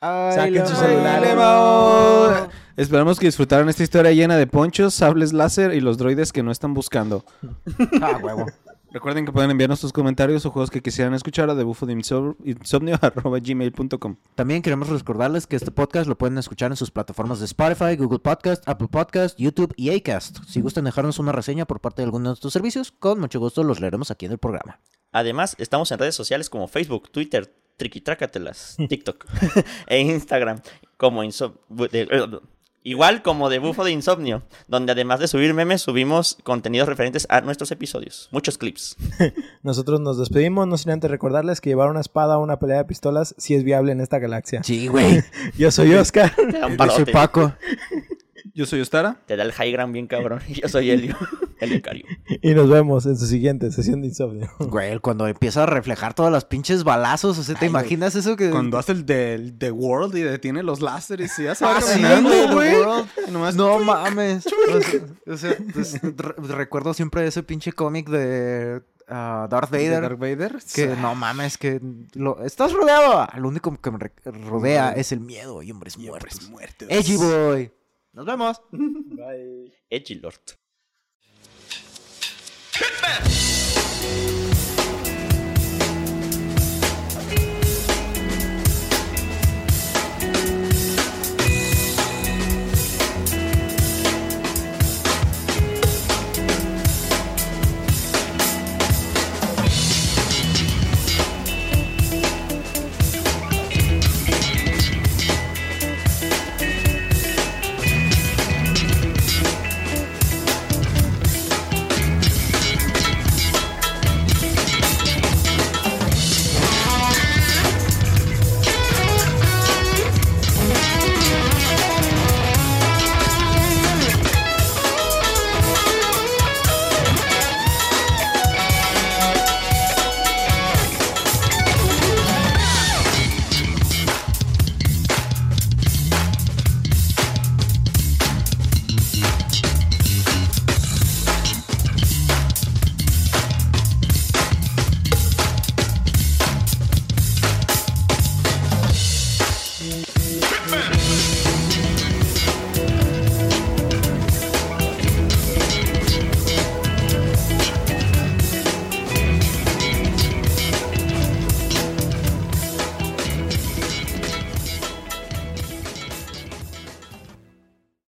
Saquen su celular. Esperamos que disfrutaron esta historia llena de ponchos, sables láser y los droides que no están buscando. [LAUGHS] ah, huevo. Recuerden que pueden enviarnos sus comentarios o juegos que quisieran escuchar a debufodeinsomnio.gmail.com También queremos recordarles que este podcast lo pueden escuchar en sus plataformas de Spotify, Google Podcast, Apple Podcast, YouTube y Acast. Si gustan dejarnos una reseña por parte de alguno de estos servicios, con mucho gusto los leeremos aquí en el programa. Además, estamos en redes sociales como Facebook, Twitter, Triquitrácatelas, [LAUGHS] TikTok [LAUGHS] e Instagram como Insom- bu- de- eh, Igual como de Bufo de Insomnio, donde además de subir memes, subimos contenidos referentes a nuestros episodios. Muchos clips. [LAUGHS] Nosotros nos despedimos, no sin antes recordarles que llevar una espada o una pelea de pistolas sí es viable en esta galaxia. Sí, güey. [LAUGHS] Yo soy Oscar. Yo soy. Paco. [LAUGHS] Yo soy Ostara. Te da el high ground bien cabrón. Yo soy Helio. [LAUGHS] Helio Cario. y nos vemos en su siguiente sesión de insomnio. Güey, cuando empieza a reflejar todas las pinches balazos, o sea, ¿te Ay, güey. imaginas eso que... Cuando hace el de The World y detiene los láseres y ya se va Ah, caminando, güey. Y nomás- No mames. O sea, o sea, pues, re- recuerdo siempre ese pinche cómic de ah, Darth ¿De Vader. Darth Vader. Que no mames, que lo, estás rodeado. Lo único que me rodea es el miedo y hombres muertos. muertos. Edgy boy. Nos vemos. Bye. Edgy Lord.